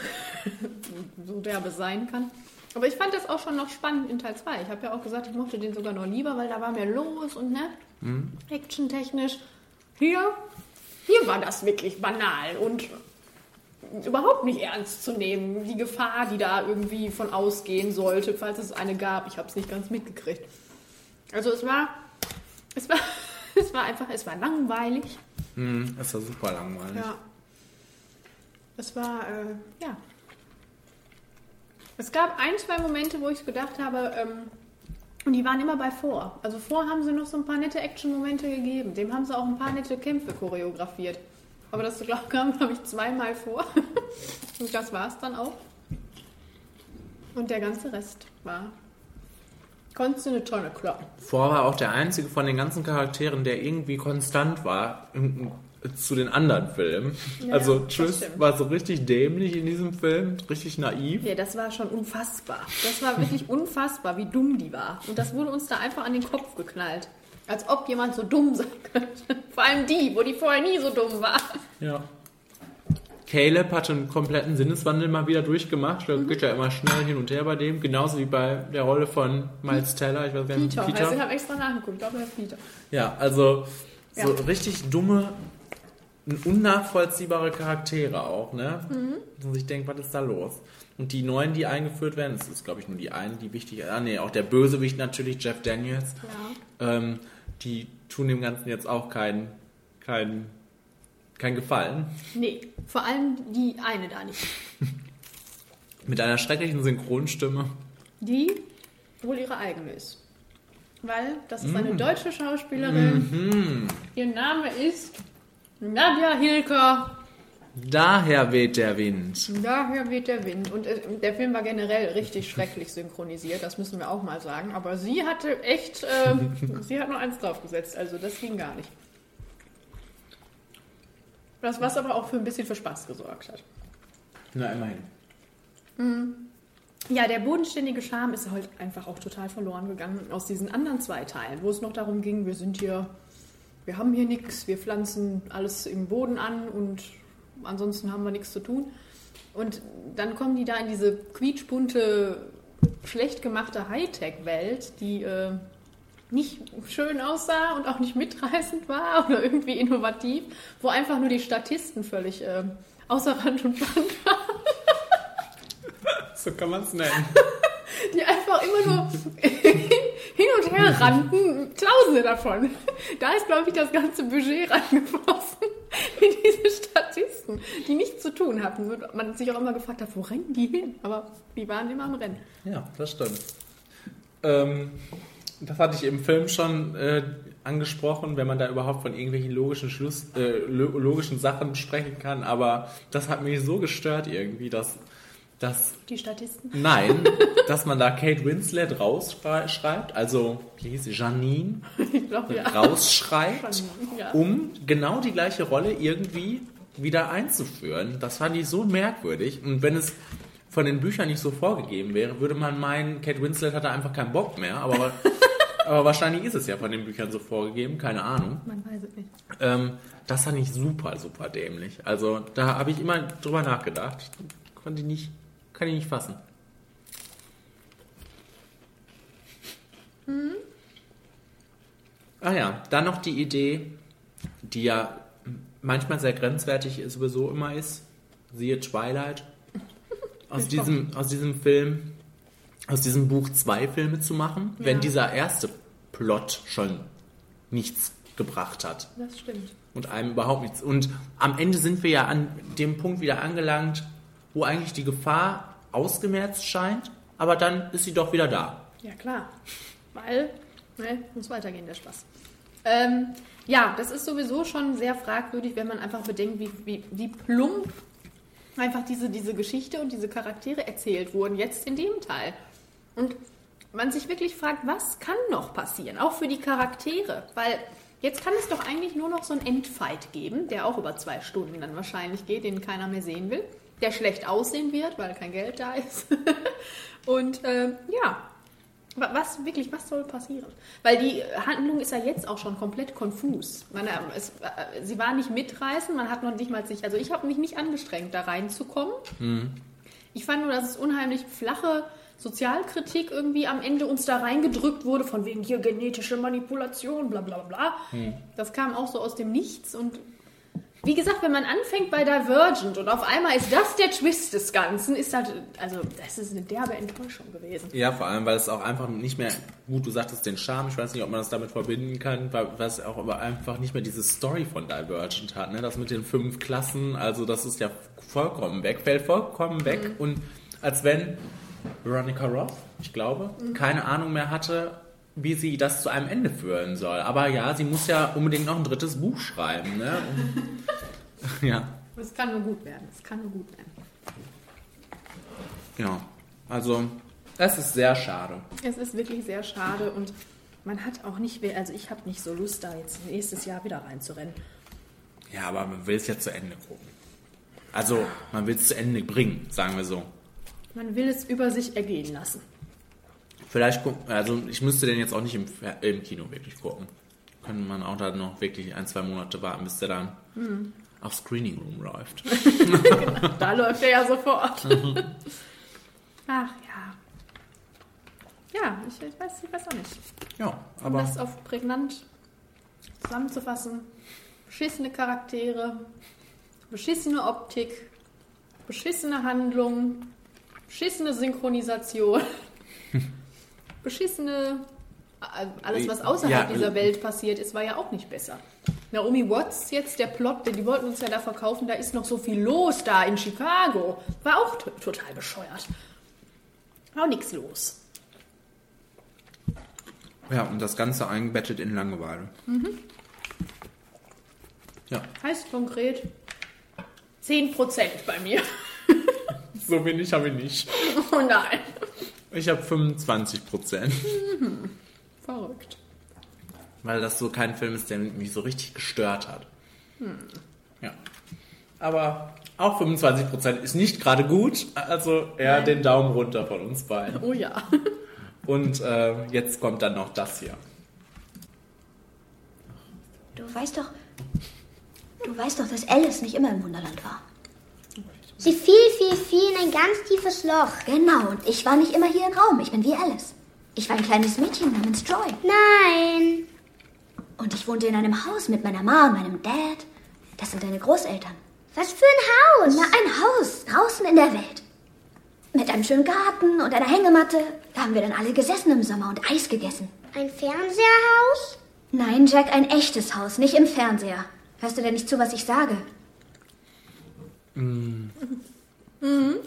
Speaker 2: so derbe sein kann. Aber ich fand das auch schon noch spannend in Teil 2. Ich habe ja auch gesagt, ich mochte den sogar noch lieber, weil da war mehr los und ne, mhm. actiontechnisch. Hier, hier war das wirklich banal und überhaupt nicht ernst zu nehmen. Die Gefahr, die da irgendwie von ausgehen sollte, falls es eine gab. Ich habe es nicht ganz mitgekriegt. Also es war, es war, es war einfach, es war langweilig.
Speaker 1: Mhm, es war super langweilig.
Speaker 2: Ja. Es war, äh, ja, es gab ein, zwei Momente, wo ich gedacht habe, ähm, und die waren immer bei Vor. Also Vor haben sie noch so ein paar nette Action-Momente gegeben. Dem haben sie auch ein paar nette Kämpfe choreografiert. Aber das glaube kam, glaube ich, zweimal vor. und das war es dann auch. Und der ganze Rest war. Konntest du eine Tonne kloppen.
Speaker 1: Vor war auch der einzige von den ganzen Charakteren, der irgendwie konstant war zu den anderen Filmen. Ja, also Tris war so richtig dämlich in diesem Film, richtig naiv.
Speaker 2: Ja, das war schon unfassbar. Das war wirklich unfassbar, wie dumm die war. Und das wurde uns da einfach an den Kopf geknallt. Als ob jemand so dumm sein könnte. Vor allem die, wo die vorher nie so dumm war.
Speaker 1: Ja. Caleb hat einen kompletten Sinneswandel mal wieder durchgemacht. Das mhm. geht ja immer schnell hin und her bei dem. Genauso wie bei der Rolle von Miles Teller. Ich weiß
Speaker 2: gar nicht, Peter. Peter. Also ich habe extra nachgeguckt. Ich glaube, er ist Peter.
Speaker 1: Ja, also so ja. richtig dumme unnachvollziehbare Charaktere auch, ne? Mhm. Und ich denke, was ist da los? Und die neuen, die eingeführt werden, das ist, glaube ich, nur die einen, die wichtig Ah, nee, auch der Bösewicht natürlich, Jeff Daniels. Ja. Ähm, die tun dem Ganzen jetzt auch keinen kein, kein Gefallen.
Speaker 2: Nee, vor allem die eine da nicht.
Speaker 1: Mit einer schrecklichen Synchronstimme.
Speaker 2: Die wohl ihre eigene ist. Weil das ist eine mm. deutsche Schauspielerin. Mm -hmm. Ihr Name ist Nadja Hilker.
Speaker 1: Daher weht der Wind.
Speaker 2: Daher weht der Wind. Und äh, der Film war generell richtig schrecklich synchronisiert, das müssen wir auch mal sagen. Aber sie hatte echt, äh, sie hat nur eins draufgesetzt, also das ging gar nicht. Das, was aber auch für ein bisschen für Spaß gesorgt hat.
Speaker 1: Na, immerhin.
Speaker 2: Mhm. Ja, der bodenständige Charme ist halt einfach auch total verloren gegangen aus diesen anderen zwei Teilen, wo es noch darum ging, wir sind hier wir haben hier nichts, wir pflanzen alles im Boden an und ansonsten haben wir nichts zu tun. Und dann kommen die da in diese quietschbunte, schlecht gemachte Hightech-Welt, die äh, nicht schön aussah und auch nicht mitreißend war oder irgendwie innovativ, wo einfach nur die Statisten völlig äh, außer Rand und Band waren.
Speaker 1: So kann man es nennen.
Speaker 2: Die einfach immer nur rannten, tausende davon. Da ist, glaube ich, das ganze Budget reingeflossen in diese Statisten, die nichts zu tun hatten. Und man sich auch immer gefragt hat, wo rennen die hin? Aber die waren immer am Rennen.
Speaker 1: Ja, das stimmt. Ähm, das hatte ich im Film schon äh, angesprochen, wenn man da überhaupt von irgendwelchen logischen Schluss, äh, lo- logischen Sachen sprechen kann. Aber das hat mich so gestört irgendwie, dass, dass
Speaker 2: Die Statisten.
Speaker 1: nein, dass man da Kate Winslet rausschreibt, also wie hieß sie, Janine,
Speaker 2: Ich glaube, ja.
Speaker 1: rausschreibt,
Speaker 2: ja.
Speaker 1: um genau die gleiche Rolle irgendwie wieder einzuführen. Das fand ich so merkwürdig. Und wenn es von den Büchern nicht so vorgegeben wäre, würde man meinen, Kate Winslet hatte einfach keinen Bock mehr. Aber, aber wahrscheinlich ist es ja von den Büchern so vorgegeben, keine Ahnung.
Speaker 2: Man weiß es nicht.
Speaker 1: Ähm, das fand ich super, super dämlich. Also da habe ich immer drüber nachgedacht. Konnte ich nicht, kann ich nicht fassen. Ah ja, dann noch die Idee, die ja manchmal sehr grenzwertig ist, sowieso immer ist. Siehe Twilight. Aus diesem, aus diesem Film, aus diesem Buch zwei Filme zu machen, wenn dieser erste Plot schon nichts gebracht hat
Speaker 2: Das stimmt.
Speaker 1: und einem überhaupt nichts. Und am Ende sind wir ja an dem Punkt wieder angelangt, wo eigentlich die Gefahr ausgemerzt scheint, aber dann ist sie doch wieder da.
Speaker 2: Ja, klar. Weil, ne, muss weitergehen, der Spaß. Ähm, ja, das ist sowieso schon sehr fragwürdig, wenn man einfach bedenkt, wie, wie, wie plump einfach diese, diese Geschichte und diese Charaktere erzählt wurden, jetzt in dem Teil. Und man sich wirklich fragt, was kann noch passieren, auch für die Charaktere? Weil jetzt kann es doch eigentlich nur noch so einen Endfight geben, der auch über zwei Stunden dann wahrscheinlich geht, den keiner mehr sehen will, der schlecht aussehen wird, weil kein Geld da ist. und äh, ja, Wa- Was wirklich, was soll passieren? Weil die Handlung ist ja jetzt auch schon komplett konfus. Man, äh, es, äh, sie war nicht mitreißend, man hat noch nicht mal sich, also ich habe mich nicht angestrengt, da reinzukommen. Ich fand nur, dass es unheimlich flache Sozialkritik irgendwie am Ende uns da reingedrückt wurde, von wegen hier genetische Manipulation, bla bla bla. Das kam auch so aus dem Nichts und wie gesagt, wenn man anfängt bei Divergent und auf einmal ist das der Twist des Ganzen, ist halt, also das ist eine derbe Enttäuschung gewesen.
Speaker 1: Ja, vor allem, weil es auch einfach nicht mehr, gut, du sagtest den Charme, ich weiß nicht, ob man das damit verbinden kann, weil es auch aber einfach nicht mehr diese Story von Divergent hat, ne? Das mit den fünf Klassen, also das ist ja vollkommen weg, fällt vollkommen weg und als wenn Veronica Roth, ich glaube, keine Ahnung mehr hatte, wie sie das zu einem Ende führen soll. Aber ja, sie muss ja unbedingt noch ein drittes Buch schreiben, ne? Und, ja,
Speaker 2: Es kann nur gut werden. Es kann nur gut werden.
Speaker 1: ja. Also, das ist sehr schade.
Speaker 2: Es ist wirklich sehr schade und man hat auch nicht, mehr- also ich habe nicht so Lust, da jetzt nächstes Jahr wieder reinzurennen.
Speaker 1: Ja, aber man will es ja zu Ende gucken. Also, man will es zu Ende bringen, sagen wir so.
Speaker 2: Man will es über sich ergehen lassen.
Speaker 1: Vielleicht gucken, also ich müsste den jetzt auch nicht im, im Kino wirklich gucken. Könnte man auch da noch wirklich ein, zwei Monate warten, bis der dann auf Screening Room läuft.
Speaker 2: Da läuft er ja sofort. Ach ja. Ja, ich, ich, weiß, ich weiß auch nicht.
Speaker 1: Ja,
Speaker 2: Um
Speaker 1: aber
Speaker 2: das auf prägnant zusammenzufassen. Beschissene Charaktere, beschissene Optik, beschissene Handlung, beschissene Synchronisation, beschissene... äh, Alles, was außerhalb
Speaker 1: Ja,
Speaker 2: dieser
Speaker 1: äh,
Speaker 2: Welt passiert ist, war ja auch nicht besser. Naomi Watts jetzt, der Plot, die wollten uns ja da verkaufen, da ist noch so viel los da in Chicago. War auch total bescheuert. War auch nichts los.
Speaker 1: ja, und das Ganze eingebettet in Langeweile. Ja,
Speaker 2: Heißt konkret 10% bei mir.
Speaker 1: so wenig habe ich nicht.
Speaker 2: Oh nein.
Speaker 1: Ich habe 25 Prozent,
Speaker 2: Verrückt.
Speaker 1: weil das so kein Film ist, der mich so richtig gestört hat. Ja. Aber auch 25 Prozent ist nicht gerade gut, also eher
Speaker 2: Nein.
Speaker 1: den Daumen runter von uns beiden.
Speaker 2: Oh ja.
Speaker 1: Und äh, jetzt kommt dann noch das hier.
Speaker 6: Du weißt doch, du weißt doch, dass Alice nicht immer im Wunderland war.
Speaker 7: Sie fiel, fiel, fiel in ein ganz tiefes Loch.
Speaker 6: Genau, und ich war nicht immer hier im Raum. Ich bin wie Alice. Ich war ein kleines Mädchen namens Joy.
Speaker 7: Nein.
Speaker 6: Und ich wohnte in einem Haus mit meiner Mama und meinem Dad. Das sind deine Großeltern.
Speaker 7: Was für ein Haus?
Speaker 6: Na, ein Haus draußen in der Welt. Mit einem schönen Garten und einer Hängematte. Da haben wir dann alle gesessen im Sommer und Eis gegessen.
Speaker 7: Ein Fernseherhaus?
Speaker 6: Nein, Jack, ein echtes Haus, nicht im Fernseher. Hörst du denn nicht zu, was ich sage?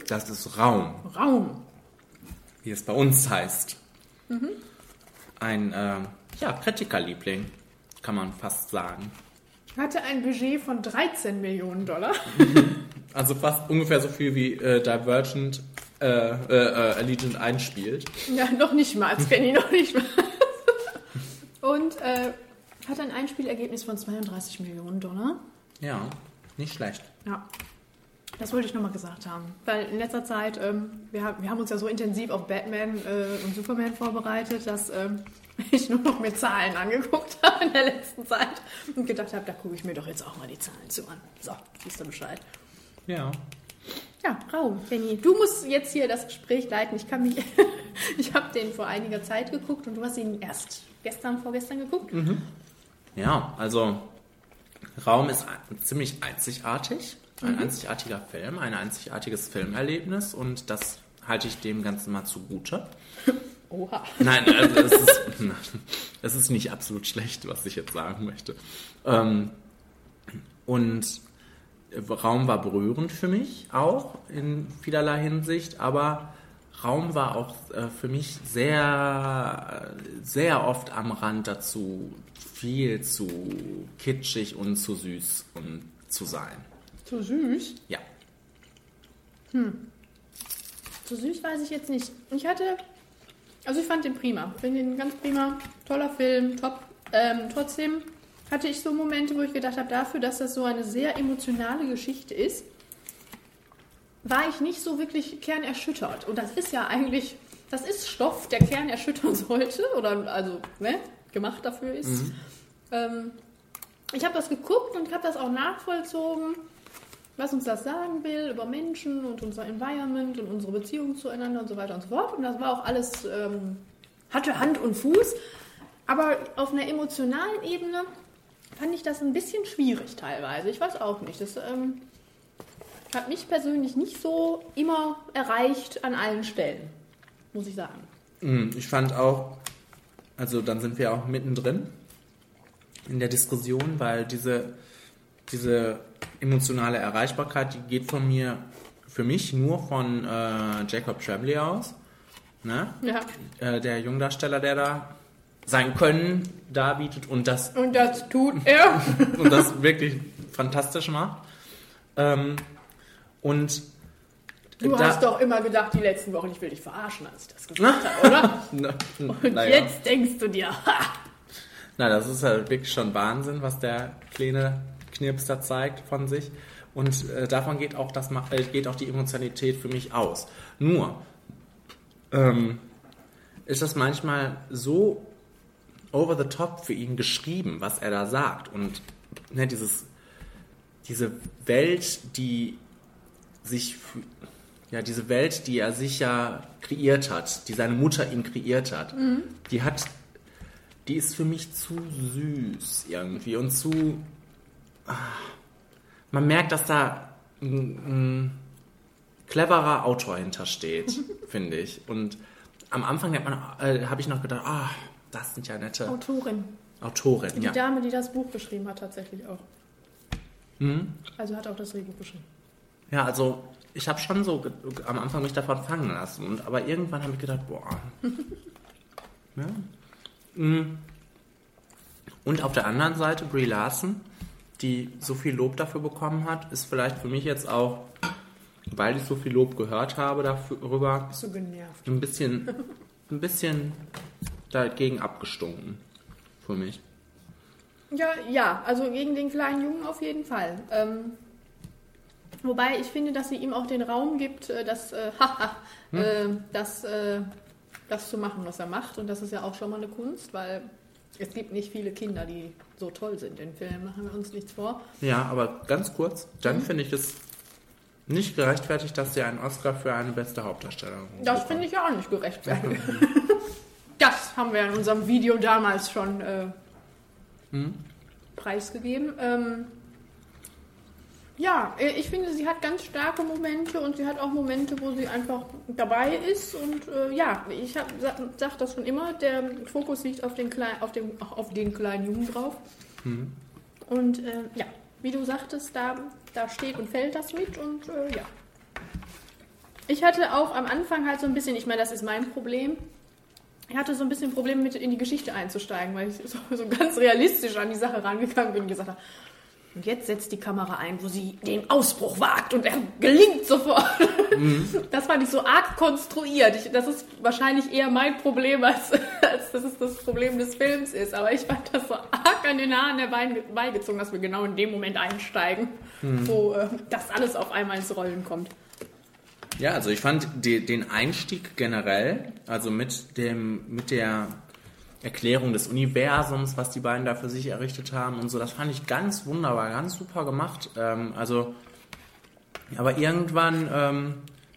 Speaker 1: Das ist Raum,
Speaker 2: Raum.
Speaker 1: wie es bei uns heißt. Ein äh, ja, Kritikerliebling, kann man fast sagen.
Speaker 2: Hatte ein Budget von 13 Millionen Dollar.
Speaker 1: Also fast ungefähr so viel wie äh, Divergent äh, äh, äh, Allegiant einspielt.
Speaker 2: Ja, noch nicht mal. Das kenne ich noch nicht mal. Und äh, hat ein Einspielergebnis von 32 Millionen Dollar.
Speaker 1: Ja, nicht schlecht.
Speaker 2: Ja. Das wollte ich nochmal gesagt haben. Weil in letzter Zeit, ähm, wir, haben- wir haben uns ja so intensiv auf Batman äh, und Superman vorbereitet, dass ähm, ich nur noch mir Zahlen angeguckt habe in der letzten Zeit und gedacht habe, da gucke ich mir doch jetzt auch mal die Zahlen zu an. So, siehst du Bescheid.
Speaker 1: Ja.
Speaker 2: Ja, Raum, Benny, du musst jetzt hier das Gespräch leiten. Ich kann mich, ich habe den vor einiger Zeit geguckt und du hast ihn erst gestern, vorgestern geguckt.
Speaker 1: Ja, also Raum ist ziemlich einzigartig. Ein einzigartiger Film, ein einzigartiges Filmerlebnis und das halte ich dem Ganzen mal zugute.
Speaker 2: Oha.
Speaker 1: Nein, also es, ist, es ist nicht absolut schlecht, was ich jetzt sagen möchte. Ähm, und Raum war berührend für mich auch in vielerlei Hinsicht, aber Raum war auch äh, für mich sehr, sehr oft am Rand dazu, viel zu kitschig und zu süß und zu sein.
Speaker 2: Zu süß?
Speaker 1: Ja.
Speaker 2: Zu süß weiß ich jetzt nicht. Ich hatte, also ich fand den prima. Finde den ganz prima. Toller Film, top. Ähm, trotzdem hatte ich so Momente, wo ich gedacht habe, dafür, dass das so eine sehr emotionale Geschichte ist, war ich nicht so wirklich kernerschüttert. Und das ist ja eigentlich, das ist Stoff, der Kern erschüttern sollte oder also ne, gemacht dafür ist. Ähm, ich habe das geguckt und habe das auch nachvollzogen, was uns das sagen will über Menschen und unser Environment und unsere Beziehung zueinander und so weiter und so fort. Und das war auch alles, ähm, hatte Hand und Fuß. Aber auf einer emotionalen Ebene fand ich das ein bisschen schwierig teilweise. Ich weiß auch nicht. Das ähm, hat mich persönlich nicht so immer erreicht an allen Stellen, muss ich sagen.
Speaker 1: Mm, Ich fand auch, also dann sind wir auch mittendrin in der Diskussion, weil diese, diese emotionale Erreichbarkeit, die geht von mir, für mich nur von äh, Jacob Tremblay aus. Ne?
Speaker 2: Ja.
Speaker 1: Äh, der Jungdarsteller, der da sein Können darbietet und das
Speaker 2: Und das tut er.
Speaker 1: und das wirklich fantastisch macht. Ähm, und
Speaker 2: Du
Speaker 1: da-
Speaker 2: hast doch immer gedacht, die letzten Wochen, ich will dich verarschen, als ich das gesagt habe, oder?
Speaker 1: Na,
Speaker 2: Und
Speaker 1: naja.
Speaker 2: jetzt denkst du dir, ha,
Speaker 1: Na, das ist halt wirklich schon Wahnsinn, was der kleine Knirps da zeigt von sich. Und äh, davon geht auch, das, äh, geht auch die Emotionalität für mich aus. Nur ähm, ist das manchmal so over the top für ihn geschrieben, was er da sagt. Und ne, dieses, diese Welt, die sich, ja, diese Welt, die er sich ja kreiert hat, die seine Mutter ihm kreiert hat, die hat die ist für mich zu süß irgendwie und zu. Man merkt, dass da ein, ein cleverer Autor hintersteht, finde ich. Und am Anfang äh, habe ich noch gedacht, ah, das sind ja nette
Speaker 2: Autorin.
Speaker 1: Autoren.
Speaker 2: Die
Speaker 1: Ja.
Speaker 2: Dame, die das Buch geschrieben hat, tatsächlich auch.
Speaker 1: Mhm.
Speaker 2: Also hat auch das Drehbuch geschrieben.
Speaker 1: ja, also ich habe schon so am Anfang mich davon fangen lassen. Und, aber irgendwann habe ich gedacht, boah. ja. Mhm. Und auf der anderen Seite Brie Larson, die so viel Lob dafür bekommen hat, ist vielleicht für mich jetzt auch, weil ich so viel Lob gehört habe darüber,
Speaker 2: genervt?
Speaker 1: ein bisschen, ein bisschen dagegen abgestunken für mich.
Speaker 2: Ja, ja, also gegen den kleinen Jungen auf jeden Fall. Ähm, wobei ich finde, dass sie ihm auch den Raum gibt, äh, das, äh, haha, äh, das, äh, das zu machen, was er macht. Und das ist ja auch schon mal eine Kunst, weil Es gibt nicht viele Kinder, die so toll sind in Filmen, machen wir uns nichts vor.
Speaker 1: Ja, aber ganz kurz, dann finde ich es nicht gerechtfertigt, dass sie einen Oscar für eine beste Hauptdarstellerin
Speaker 2: Das finde ich ja auch nicht gerechtfertigt. das haben wir in unserem Video damals schon äh, preisgegeben. Ähm, ja, äh, ich finde, sie hat ganz starke Momente und sie hat auch Momente, wo sie einfach dabei ist. Und äh, ja, ich hab, sag, sag das schon immer, der Fokus liegt auf den, Klein, auf dem, auf den kleinen Jungen drauf. Und äh, ja, wie du sagtest, da, da steht und fällt das mit und äh, ja. Ich hatte auch am Anfang halt so ein bisschen, ich meine, das ist mein Problem. Ich hatte so ein bisschen Probleme mit in die Geschichte einzusteigen, weil ich so, so ganz realistisch an die Sache rangegangen bin und gesagt habe, und jetzt setzt die Kamera ein, wo sie den Ausbruch wagt und er gelingt sofort. Das fand ich so arg konstruiert. Ich, das ist wahrscheinlich eher mein Problem, als, als dass es das Problem des Films ist. Aber ich fand das so arg an den Haaren herbeigezogen, dass wir genau in dem Moment einsteigen, wo äh, das alles auf einmal ins Rollen kommt.
Speaker 1: Ja, also ich fand die, den Einstieg generell, also mit dem, mit der Erklärung des Universums, was die beiden da für sich errichtet haben und so, das fand ich ganz wunderbar, ganz super gemacht. Ähm, also, aber irgendwann ähm,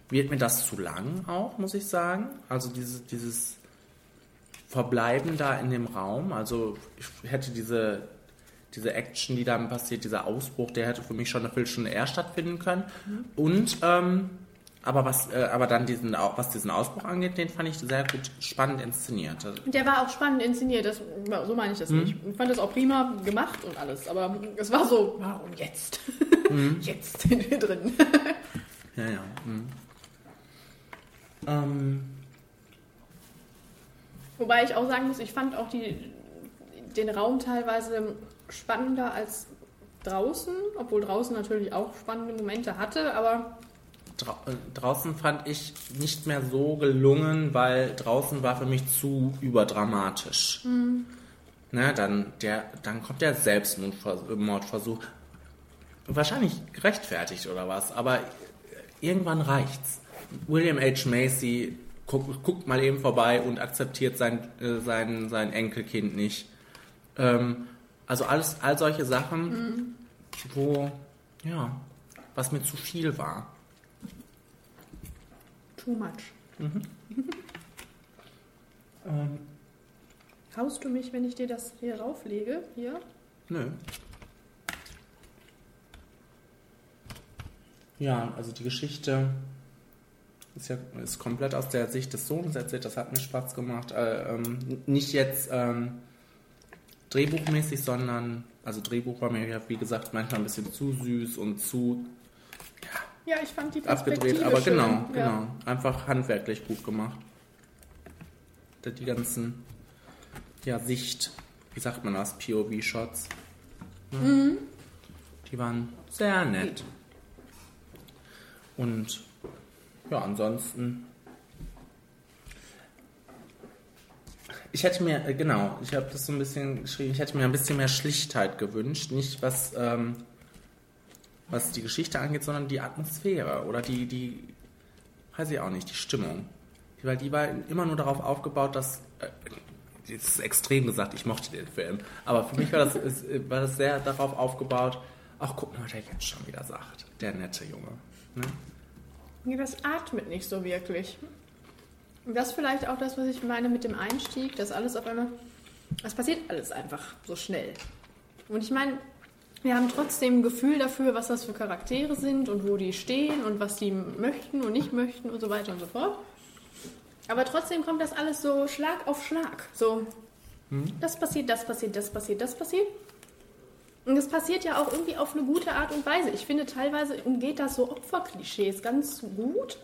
Speaker 1: wird mir das zu lang auch, muss ich sagen. Also dieses, dieses Verbleiben da in dem Raum, also ich hätte diese diese Action, die dann passiert, dieser Ausbruch, der hätte für mich schon eine Viertelstunde eher stattfinden können. Und ähm, aber was, äh, aber dann diesen, was diesen Ausbruch angeht, den fand ich sehr gut spannend inszeniert. Also,
Speaker 2: Der war auch spannend inszeniert, das, so meine ich das nicht. Ich fand das auch prima gemacht und alles, aber es war so, warum jetzt? jetzt sind wir drin.
Speaker 1: ja, ja. Mhm. Ähm,
Speaker 2: Wobei ich auch sagen muss, ich fand auch die, den Raum teilweise spannender als draußen, obwohl draußen natürlich auch spannende Momente hatte, aber
Speaker 1: drau äh, draußen fand ich nicht mehr so gelungen, weil draußen war für mich zu überdramatisch. Ne, dann, der, dann kommt der Selbstmordversuch. Wahrscheinlich gerechtfertigt oder was, aber irgendwann reicht's. William H. Macy guckt, guckt mal eben vorbei und akzeptiert sein, äh, sein, sein Enkelkind nicht. Ähm, also alles, all solche Sachen, wo, ja, was mir zu viel war.
Speaker 2: Too much. Haust du mich, wenn ich dir das hier rauflege? Hier?
Speaker 1: Nö. Ja, also die Geschichte ist ja ist komplett aus der Sicht des Sohnes erzählt. Das hat mir Spaß gemacht. Äh, ähm, nicht jetzt ähm, drehbuchmäßig, sondern also Drehbuch war mir ja wie gesagt manchmal ein bisschen zu süß und zu
Speaker 2: Ja, ich fand die
Speaker 1: abgedreht,
Speaker 2: Perspektive
Speaker 1: aber
Speaker 2: schön.
Speaker 1: genau,
Speaker 2: Ja.
Speaker 1: genau, einfach handwerklich gut gemacht. Die ganzen ja Sicht, wie sagt man das, POV-Shots.
Speaker 2: Mhm.
Speaker 1: Die waren sehr nett. Und ja, ansonsten. Ich hätte mir, äh, genau, ich habe das so ein bisschen geschrieben, ich hätte mir ein bisschen mehr Schlichtheit gewünscht. Nicht was, ähm, was die Geschichte angeht, sondern die Atmosphäre oder die, die, weiß ich auch nicht, die Stimmung. Weil die war immer nur darauf aufgebaut, dass, äh, das ist extrem gesagt, ich mochte den Film, aber für mich war das, ist, war das sehr darauf aufgebaut, ach guck mal, was der jetzt schon wieder sagt, der nette Junge. Ne?
Speaker 2: Nee, das atmet nicht so wirklich. Das ist vielleicht auch das, was ich meine mit dem Einstieg, dass alles auf einmal. Es passiert alles einfach so schnell. Und ich meine, wir haben trotzdem ein Gefühl dafür, was das für Charaktere sind und wo die stehen und was die möchten und nicht möchten und so weiter und so fort. Aber trotzdem kommt das alles so Schlag auf Schlag. So, das passiert, das passiert, das passiert, das passiert. Und es passiert ja auch irgendwie auf eine gute Art und Weise. Ich finde, teilweise umgeht das so Opferklischees ganz gut.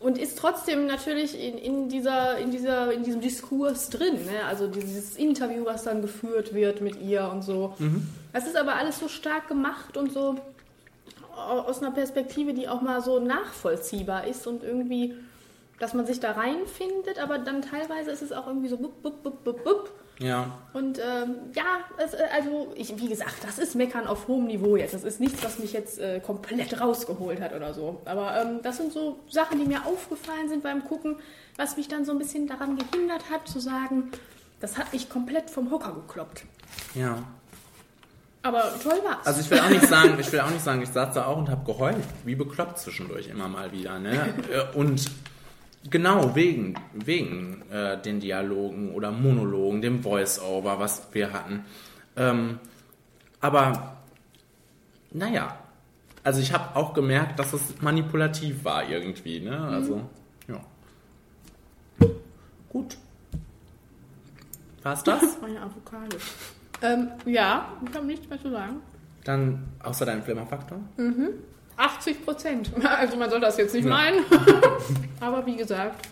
Speaker 2: Und ist trotzdem natürlich in, in, dieser, in, dieser, in diesem Diskurs drin. Ne? Also dieses Interview, was dann geführt wird mit ihr und so. Das ist aber alles so stark gemacht und so aus einer Perspektive, die auch mal so nachvollziehbar ist und irgendwie, dass man sich da reinfindet, aber dann teilweise ist es auch irgendwie so bup, bup, bup, bup, bup.
Speaker 1: Ja,
Speaker 2: Und ähm, ja, es, äh, also ich, wie gesagt, das ist Meckern auf hohem Niveau jetzt. Das ist nichts, was mich jetzt äh, komplett rausgeholt hat oder so. Aber ähm, das sind so Sachen, die mir aufgefallen sind beim Gucken, was mich dann so ein bisschen daran gehindert hat, zu sagen, Das hat mich komplett vom Hocker gekloppt.
Speaker 1: Ja.
Speaker 2: Aber toll war's.
Speaker 1: Also ich will auch nicht sagen, ich will auch nicht sagen, ich saß da auch und habe geheult, wie bekloppt zwischendurch immer mal wieder. Ne? Und genau wegen, wegen äh, den Dialogen oder Monologen, dem Voice-Over, was wir hatten. Ähm, aber naja, also ich habe auch gemerkt, dass es manipulativ war irgendwie. Ne? Also ja. Gut. War's das?
Speaker 2: Meine Avocado. Ähm, ja, ich habe nichts mehr zu sagen.
Speaker 1: Dann außer deinem Flimmerfaktor?
Speaker 2: 80 Prozent. Also man soll das jetzt nicht
Speaker 1: Ja.
Speaker 2: meinen. Aber wie gesagt,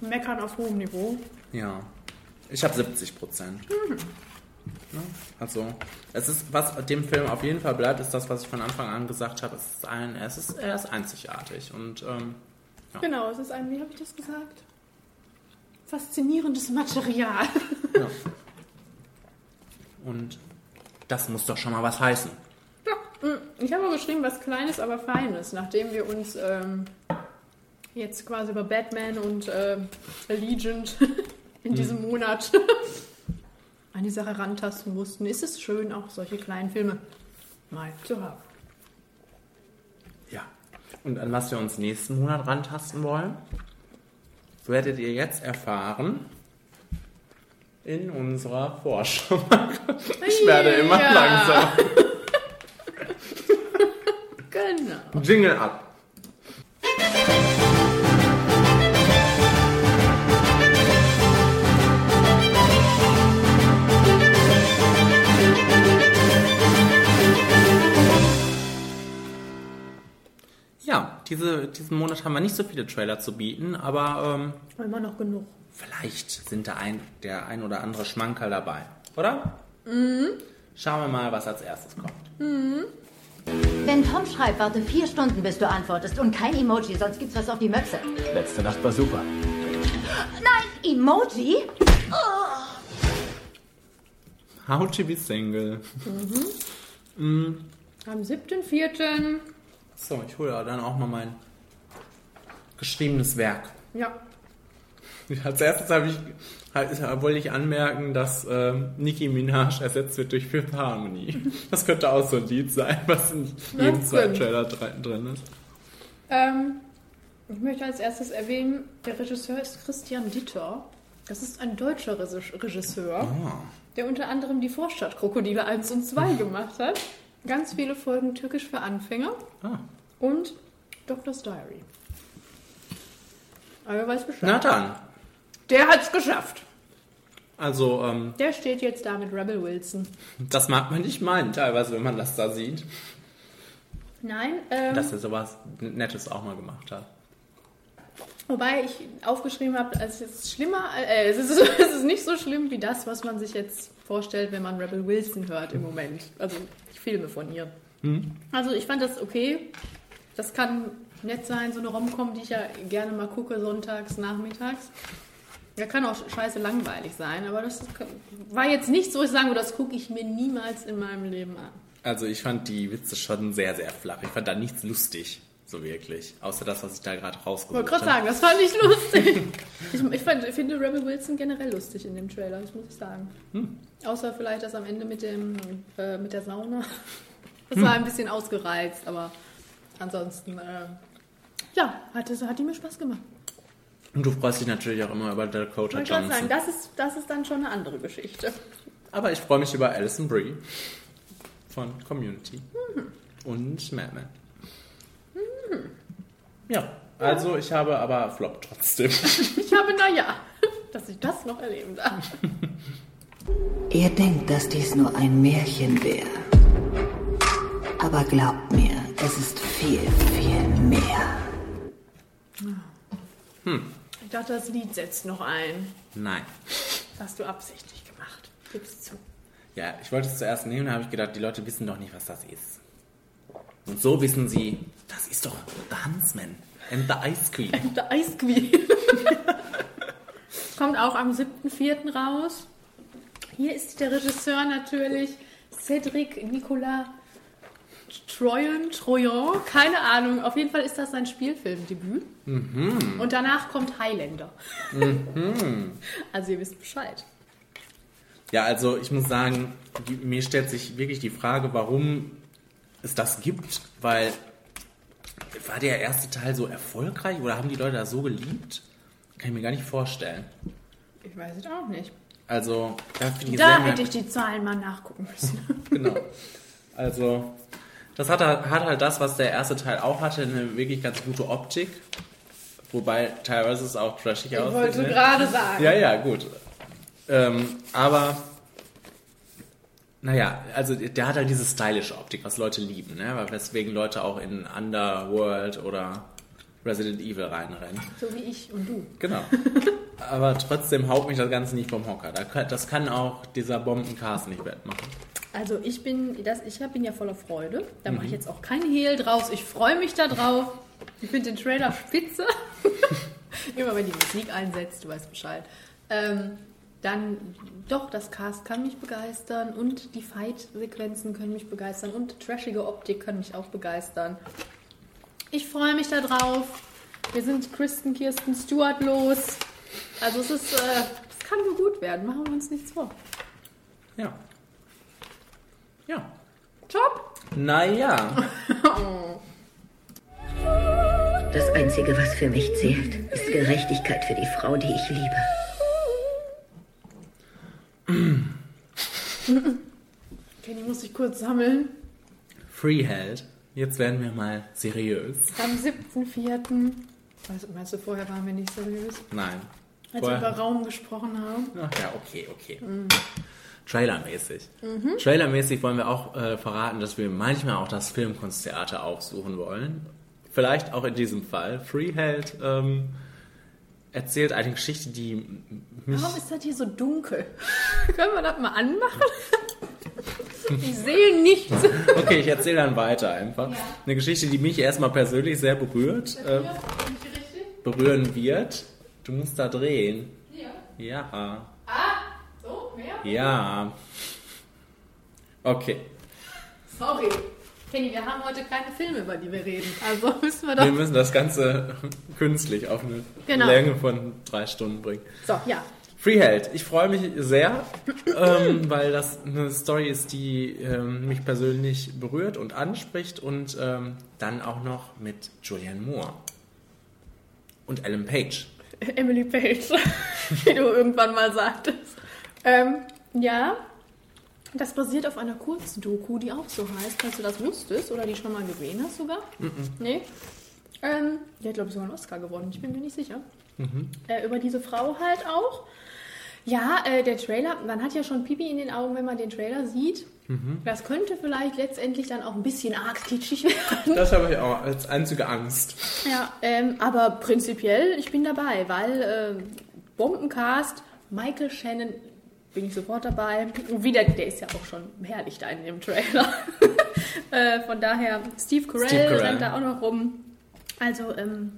Speaker 2: meckern auf hohem Niveau.
Speaker 1: Ja. Ich habe 70 Prozent. Also, es ist, was dem Film auf jeden Fall bleibt, ist das, was ich von Anfang an gesagt habe. Es ist ein, es ist, er ist einzigartig und ähm,
Speaker 2: Genau, es ist ein, wie habe ich das gesagt? Faszinierendes Material.
Speaker 1: ja. Und das muss doch schon mal was heißen.
Speaker 2: Ich habe geschrieben, was Kleines, aber Feines, nachdem wir uns ähm, jetzt quasi über Batman und ähm, Allegiant in diesem Monat an die Sache rantasten mussten, ist es schön, auch solche kleinen Filme mal zu haben.
Speaker 1: Ja. Und an was wir uns nächsten Monat rantasten wollen, werdet ihr jetzt erfahren in unserer Vorschau. Ich werde immer
Speaker 2: Ja.
Speaker 1: langsamer.
Speaker 2: Genau.
Speaker 1: Jingle ab. Ja, diese, diesen Monat haben wir nicht so viele Trailer zu bieten, aber ähm,
Speaker 2: Immer noch genug.
Speaker 1: vielleicht sind da ein, der ein oder andere Schmankerl dabei, oder?
Speaker 2: Mhm.
Speaker 1: Schauen wir mal, was als erstes kommt.
Speaker 8: Wenn Tom schreibt, warte vier Stunden, bis du antwortest und kein Emoji, sonst gibt's was auf die Möpse.
Speaker 9: Letzte Nacht war super.
Speaker 8: Nein, Emoji?
Speaker 1: How to be single.
Speaker 2: Am 7.4.
Speaker 1: So, ich hole dann auch mal mein geschriebenes Werk.
Speaker 2: Ja,
Speaker 1: Als erstes habe ich, wollte ich anmerken, dass ähm, Nicki Minaj ersetzt wird durch Fifth Harmony. Das könnte auch so ein Lied sein, was in jedem zweiten. Trailer drin ist.
Speaker 2: Ähm, ich möchte als erstes erwähnen, der Regisseur ist Christian Ditter. Das ist ein deutscher Regis- Regisseur,
Speaker 1: Ah.
Speaker 2: der unter anderem die Vorstadtkrokodile 1 und 2 gemacht hat. Ganz viele Folgen Türkisch für Anfänger
Speaker 1: Ah.
Speaker 2: und Doctor's Diary. Aber wer weiß Bescheid.
Speaker 1: Na dann.
Speaker 2: Der hat's geschafft.
Speaker 1: Also, ähm,
Speaker 2: Der steht jetzt da mit Rebel Wilson.
Speaker 1: das mag man nicht meinen, teilweise, wenn man das da sieht,
Speaker 2: Nein, ähm,
Speaker 1: dass er sowas Nettes auch mal gemacht hat.
Speaker 2: Wobei ich aufgeschrieben habe, es ist schlimmer, äh, es, ist, es ist nicht so schlimm wie das, was man sich jetzt vorstellt, wenn man Rebel Wilson hört im Moment. Also die Filme von ihr. Also ich fand das okay. Das kann nett sein, so eine Romcom, die ich ja gerne mal gucke, sonntags, nachmittags. Ja, kann auch scheiße langweilig sein, aber das war jetzt nicht so, ich sagen würde, das gucke ich mir niemals in meinem Leben an.
Speaker 1: Also, ich fand die Witze schon sehr, sehr flach. Ich fand da nichts lustig, so wirklich. Außer das, was ich da gerade
Speaker 2: Ich
Speaker 1: rausgesucht
Speaker 2: wollte gerade
Speaker 1: habe.
Speaker 2: sagen, das fand ich lustig. ich ich, fand, ich finde Rebel Wilson generell lustig in dem Trailer, das muss ich sagen. Außer vielleicht das am Ende mit, dem, äh, mit der Sauna. Das war ein bisschen ausgereizt, aber ansonsten, äh, ja, hat, es, hat die mir Spaß gemacht.
Speaker 1: Und du freust dich natürlich auch immer über Dakota
Speaker 2: Ich
Speaker 1: Johnson.
Speaker 2: sagen, das ist, das ist dann schon eine andere Geschichte.
Speaker 1: Aber ich freue mich über Alison Brie von Community
Speaker 2: Mhm.
Speaker 1: und Mad Men. Ja, also ich habe aber Flop trotzdem.
Speaker 2: Ich habe, naja, dass ich das noch erleben darf.
Speaker 10: Ihr denkt, dass dies nur ein Märchen wäre. Aber glaubt mir, es ist viel, viel mehr.
Speaker 2: Ich dachte, das Lied setzt noch ein.
Speaker 1: Nein.
Speaker 2: Das hast du absichtlich gemacht. Gib's zu.
Speaker 1: Ja, ich wollte es zuerst nehmen, da habe ich gedacht, die Leute wissen doch nicht, was das ist. Und so wissen sie, das ist doch The Huntsman and the Ice Queen.
Speaker 2: Der Ice Queen. Kommt auch am 7.4. raus. Hier ist der Regisseur natürlich Cedric Nicolas Troyan, Troyan, keine Ahnung. Auf jeden Fall ist das sein Spielfilmdebüt. Und danach kommt Highlander. Also ihr wisst Bescheid.
Speaker 1: Ja, also ich muss sagen, die, mir stellt sich wirklich die Frage, warum es das gibt, weil war der erste Teil so erfolgreich oder haben die Leute das so geliebt? Kann ich mir gar nicht vorstellen.
Speaker 2: Ich weiß es auch nicht.
Speaker 1: Also, da,
Speaker 2: Da hätte ich die Zahlen mal nachgucken müssen.
Speaker 1: Genau. Also, das hat, halt- hat halt das, was der erste Teil auch hatte, eine wirklich ganz gute Optik. Wobei teilweise es auch trashig
Speaker 2: Ich
Speaker 1: aussieht.
Speaker 2: wollte
Speaker 1: ne?
Speaker 2: gerade sagen.
Speaker 1: Ja, ja, gut. Ähm, aber, naja, also der hat halt diese stylische Optik, was Leute lieben, ne? Weswegen Leute auch in Underworld oder Resident Evil reinrennen.
Speaker 2: So wie ich und du.
Speaker 1: Genau. Aber trotzdem haut mich das Ganze nicht vom Hocker. Das kann auch dieser Bombencast nicht wettmachen.
Speaker 2: Also ich bin, das, ich bin ja voller Freude. Da mache ich
Speaker 1: Mhm.
Speaker 2: jetzt auch keinen Hehl draus. Ich freue mich da drauf. Ich finde den Trailer spitze. Immer wenn die Musik einsetzt, du weißt Bescheid. Ähm, dann doch, das Cast kann mich begeistern und die Fight-Sequenzen können mich begeistern und trashige Optik kann mich auch begeistern. Ich freue mich da drauf. Wir sind Kristen, Kirsten, Stewart los. Also es ist, äh, es kann nur gut werden. Machen wir uns nichts vor.
Speaker 1: Ja. Ja.
Speaker 2: Top.
Speaker 1: Naja.
Speaker 3: Das Einzige, was für mich zählt, ist Gerechtigkeit für die Frau, die ich liebe.
Speaker 2: Kenny muss sich kurz sammeln.
Speaker 1: Freeheld. Jetzt werden wir mal seriös.
Speaker 2: Am 7.4. Was, meinst du, vorher waren wir nicht seriös?
Speaker 1: Nein.
Speaker 2: Als wir über Raum gesprochen haben.
Speaker 1: Ach ja, okay, okay.
Speaker 2: Mhm.
Speaker 1: Trailermäßig.
Speaker 2: Mhm.
Speaker 1: Trailermäßig wollen wir auch äh, verraten, dass wir manchmal auch das Filmkunsttheater aufsuchen wollen. Vielleicht auch in diesem Fall. Freeheld ähm, erzählt eine Geschichte, die mich.
Speaker 2: Warum ist das hier so dunkel? Können wir das mal anmachen? Ich sehe nichts.
Speaker 1: Okay, ich erzähle dann weiter einfach. Eine Geschichte, die mich erstmal persönlich sehr berührt. Äh, berühren wird. Du musst da drehen.
Speaker 2: Ja.
Speaker 1: Ja.
Speaker 2: Ah, so, mehr?
Speaker 1: Ja. Okay.
Speaker 2: Sorry. Kenny, wir haben heute keine Filme, über die wir reden. Also müssen wir doch.
Speaker 1: Wir müssen das Ganze künstlich auf eine
Speaker 2: Genau.
Speaker 1: Länge von drei Stunden bringen.
Speaker 2: So, ja.
Speaker 1: Freeheld, ich freue mich sehr, ähm, weil das eine Story ist, die ähm, mich persönlich berührt und anspricht und ähm, dann auch noch mit Julianne Moore und Ellen Page.
Speaker 2: Emily Page, wie du irgendwann mal sagtest. Ähm, ja, das basiert auf einer Kurzdoku, die auch so heißt, falls du das wusstest oder die schon mal gesehen hast sogar. Nee. Ähm, die hat, glaube ich, sogar einen Oscar gewonnen, ich bin mir nicht sicher. Äh, über diese Frau halt auch. Ja, äh, der Trailer, man hat ja schon Pipi in den Augen, wenn man den Trailer sieht. Das könnte vielleicht letztendlich dann auch ein bisschen arg kitschig werden.
Speaker 1: Das habe ich auch als einzige Angst.
Speaker 2: Ja, ähm, aber prinzipiell, ich bin dabei, weil äh, Bombencast, Michael Shannon bin ich sofort dabei. Und wieder, der ist ja auch schon herrlich da in dem Trailer. äh, von daher, Steve Carell,
Speaker 1: Steve Carell.
Speaker 2: rennt da auch noch rum. Also, ähm,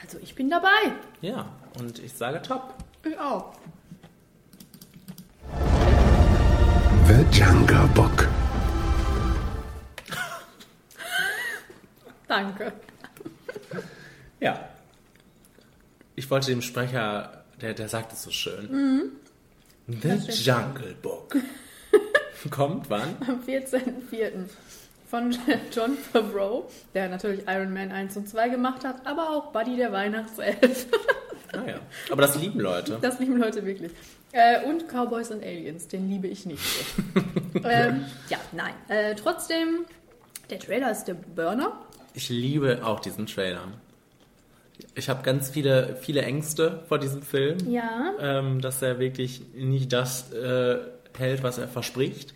Speaker 2: also ich bin dabei.
Speaker 1: Ja, und ich sage top.
Speaker 2: Ich auch.
Speaker 9: The Jungle Book.
Speaker 2: Danke.
Speaker 1: Ja. Ich wollte dem Sprecher, der, der sagt es so schön.
Speaker 2: Mhm.
Speaker 1: The. Jungle Book. Kommt wann?
Speaker 2: Am 14.04. von John Favreau, der natürlich Iron Man 1 und 2 gemacht hat, aber auch Buddy der Weihnachtself.
Speaker 1: Ah ja. Aber das lieben Leute.
Speaker 2: Das lieben Leute wirklich. Äh, und Cowboys und Aliens, den liebe ich nicht ähm, ja, nein. Äh, trotzdem, der Trailer ist der Burner.
Speaker 1: Ich liebe auch diesen Trailer. Ich habe ganz viele, viele Ängste vor diesem Film.
Speaker 2: Ja.
Speaker 1: Ähm, dass er wirklich nicht das äh, hält, was er verspricht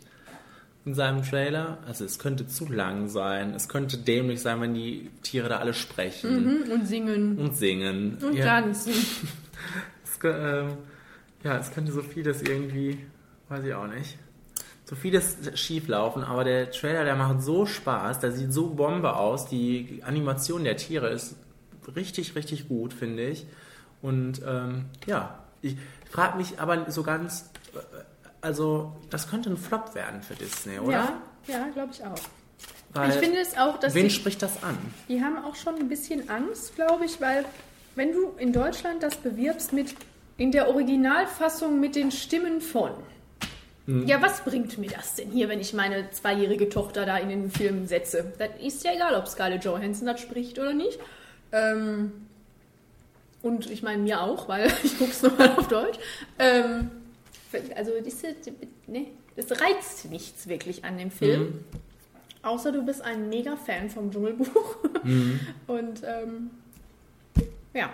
Speaker 1: in seinem Trailer. Also es könnte zu lang sein. Es könnte dämlich sein, wenn die Tiere da alle sprechen
Speaker 2: Mhm, und singen.
Speaker 1: und singen.
Speaker 2: Und
Speaker 1: ja.
Speaker 2: tanzen.
Speaker 1: Es, ähm, ja, es könnte so vieles irgendwie, weiß ich auch nicht, so vieles schief laufen, aber der Trailer, der macht so Spaß, der sieht so Bombe aus, die Animation der Tiere ist richtig, richtig gut, finde ich. Und ähm, ja, ich frage mich aber so ganz, äh, also das könnte ein Flop werden für Disney, oder?
Speaker 2: Ja, ja glaube ich auch.
Speaker 1: Weil,
Speaker 2: ich finde es auch, dass
Speaker 1: wen
Speaker 2: die,
Speaker 1: spricht das an?
Speaker 2: die haben auch schon ein bisschen Angst, glaube ich, weil wenn du in Deutschland das bewirbst mit in der Originalfassung mit den Stimmen von, Ja, was bringt mir das denn hier, wenn ich meine zweijährige Tochter da in den Film setze? Das ist ja egal, ob Scarlett Johansson das spricht oder nicht. Ähm, und ich meine mir auch, weil ich gucke es nochmal auf Deutsch. Ähm, also das, ne, das reizt nichts wirklich an dem Film.
Speaker 1: Mhm.
Speaker 2: Außer du bist ein mega Fan vom Dschungelbuch.
Speaker 1: Mhm.
Speaker 2: Und ähm, ja,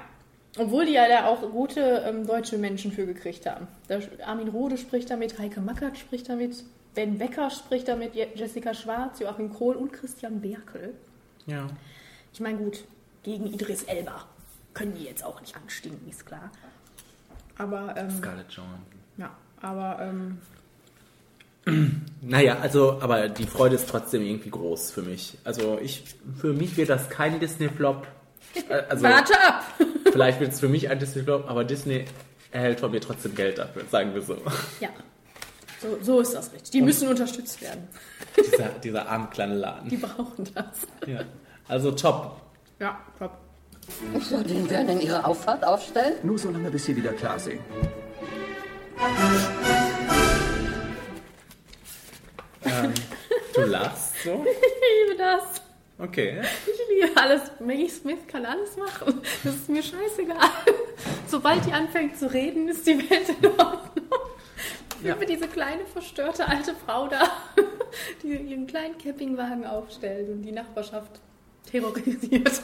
Speaker 2: obwohl die ja da auch gute ähm, deutsche Menschen für gekriegt haben. Da, Armin Rohde spricht damit, Heike Mackert spricht damit, Ben Becker spricht damit, Je- Jessica Schwarz, Joachim Kohl und Christian Berkel.
Speaker 1: Ja.
Speaker 2: Ich meine, gut, gegen Idris Elba können die jetzt auch nicht anstinken, ist klar. Aber, ähm,
Speaker 1: Scarlett Johansson.
Speaker 2: ja, aber, ähm,
Speaker 1: Naja, also, aber die Freude ist trotzdem irgendwie groß für mich. Also ich, für mich wird das kein Disney-Flop. Also,
Speaker 2: warte ab!
Speaker 1: vielleicht wird es für mich ein Disney-Flop, aber Disney erhält von mir trotzdem Geld dafür, sagen wir so.
Speaker 2: ja, so, so ist das richtig. Die müssen unterstützt werden.
Speaker 1: dieser, dieser arme kleine Laden.
Speaker 2: Die brauchen das.
Speaker 1: Ja. Also top.
Speaker 2: Ja, top.
Speaker 11: Soll den werden in ihre Auffahrt aufstellen?
Speaker 12: Nur so lange, bis Sie wieder klar sehen.
Speaker 1: Ähm, du lachst so?
Speaker 2: Ich liebe das.
Speaker 1: Okay.
Speaker 2: Ich liebe alles. Maggie Smith kann alles machen. Das ist mir scheißegal. Sobald die anfängt zu reden, ist die Welt in Ordnung. Ich liebe diese kleine, verstörte alte Frau da, die ihren kleinen Campingwagen aufstellt und die Nachbarschaft terrorisiert.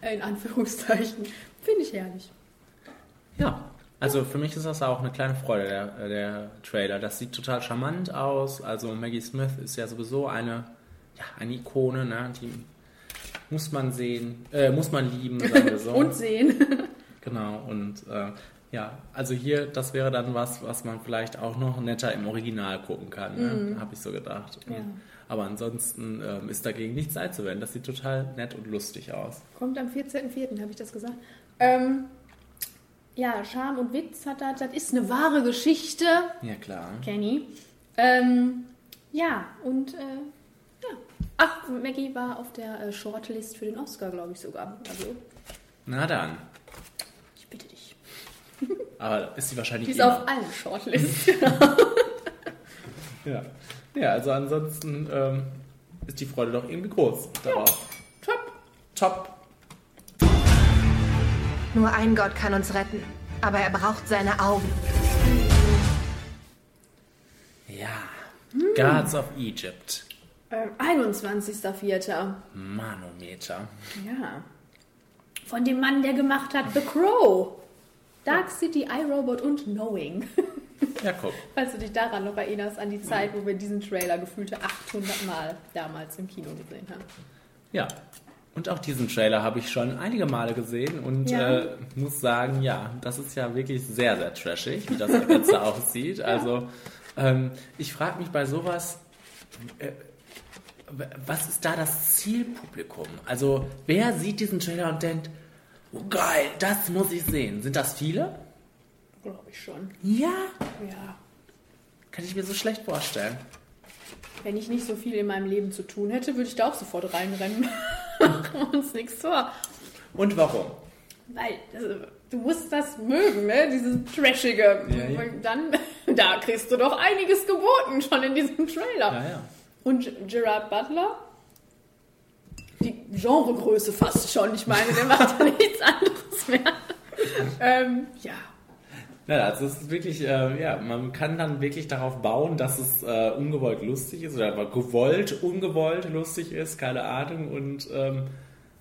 Speaker 2: In Anführungszeichen. Finde ich herrlich.
Speaker 1: Ja. Also für mich ist das auch eine kleine Freude, der, der Trailer. Das sieht total charmant aus. Also Maggie Smith ist ja sowieso eine, ja, eine Ikone, ne? Die muss man sehen, äh, muss man lieben, sagen wir so.
Speaker 2: Und sehen.
Speaker 1: Genau, und äh, ja, also hier, das wäre dann was, was man vielleicht auch noch netter im Original gucken kann, ne?
Speaker 2: Mhm.
Speaker 1: habe ich so gedacht.
Speaker 2: Ja.
Speaker 1: Aber ansonsten ähm, ist dagegen nichts einzuwenden. Das sieht total nett und lustig aus.
Speaker 2: Kommt am 14.04., habe ich das gesagt. Ähm, ja, Charme und Witz hat das, das ist eine wahre Geschichte.
Speaker 1: Ja, klar.
Speaker 2: Kenny. Ähm, ja, und äh. Ach, Maggie war auf der äh, Shortlist für den Oscar, glaube ich sogar. Also,
Speaker 1: Na dann.
Speaker 2: ich bitte dich.
Speaker 1: Aber ist sie wahrscheinlich
Speaker 2: Die ist
Speaker 1: immer.
Speaker 2: auf allen Shortlists.
Speaker 1: Ja. ja, also ansonsten ähm, ist die Freude doch irgendwie groß darauf.
Speaker 2: Top.
Speaker 1: Top.
Speaker 13: Nur ein Gott kann uns retten, aber er braucht seine Augen.
Speaker 1: Ja. Gods of Egypt.
Speaker 2: Ähm, 21.04.
Speaker 1: Manometer.
Speaker 2: Ja. Von dem Mann, der gemacht hat The Crow. Dark City, iRobot und Knowing.
Speaker 1: Ja, guck.
Speaker 2: Falls du dich daran noch erinnerst, an die Zeit, wo wir diesen Trailer gefühlte 800 Mal damals im Kino gesehen haben.
Speaker 1: Ja. Und auch diesen Trailer habe ich schon einige Male gesehen und
Speaker 2: Ja.
Speaker 1: äh, muss sagen, ja, das ist ja wirklich sehr, sehr trashig, wie das Ganze aussieht. Also, ähm, ich frage mich bei sowas, äh, was ist da das Zielpublikum? Also, wer sieht diesen Trailer und denkt, oh geil, das muss ich sehen? Sind das viele?
Speaker 2: Glaube ich schon.
Speaker 1: Ja.
Speaker 2: Ja.
Speaker 1: Kann ich mir so schlecht vorstellen.
Speaker 2: Wenn ich nicht so viel in meinem Leben zu tun hätte, würde ich da auch sofort reinrennen. Machen wir uns nichts vor.
Speaker 1: Und warum?
Speaker 2: Weil also, du musst das mögen, ne? Dieses Trashige.
Speaker 1: Ja, ja.
Speaker 2: Dann, da kriegst du doch einiges geboten schon in diesem Trailer.
Speaker 1: Ja, ja.
Speaker 2: Und Gerard Butler? Die Genregröße fast schon. Ich meine, der macht ja nichts anderes mehr. ähm, ja.
Speaker 1: Ja, also es ist wirklich, äh, ja, man kann dann wirklich darauf bauen, dass es äh, ungewollt lustig ist oder aber gewollt, ungewollt lustig ist, keine Ahnung. Und ähm,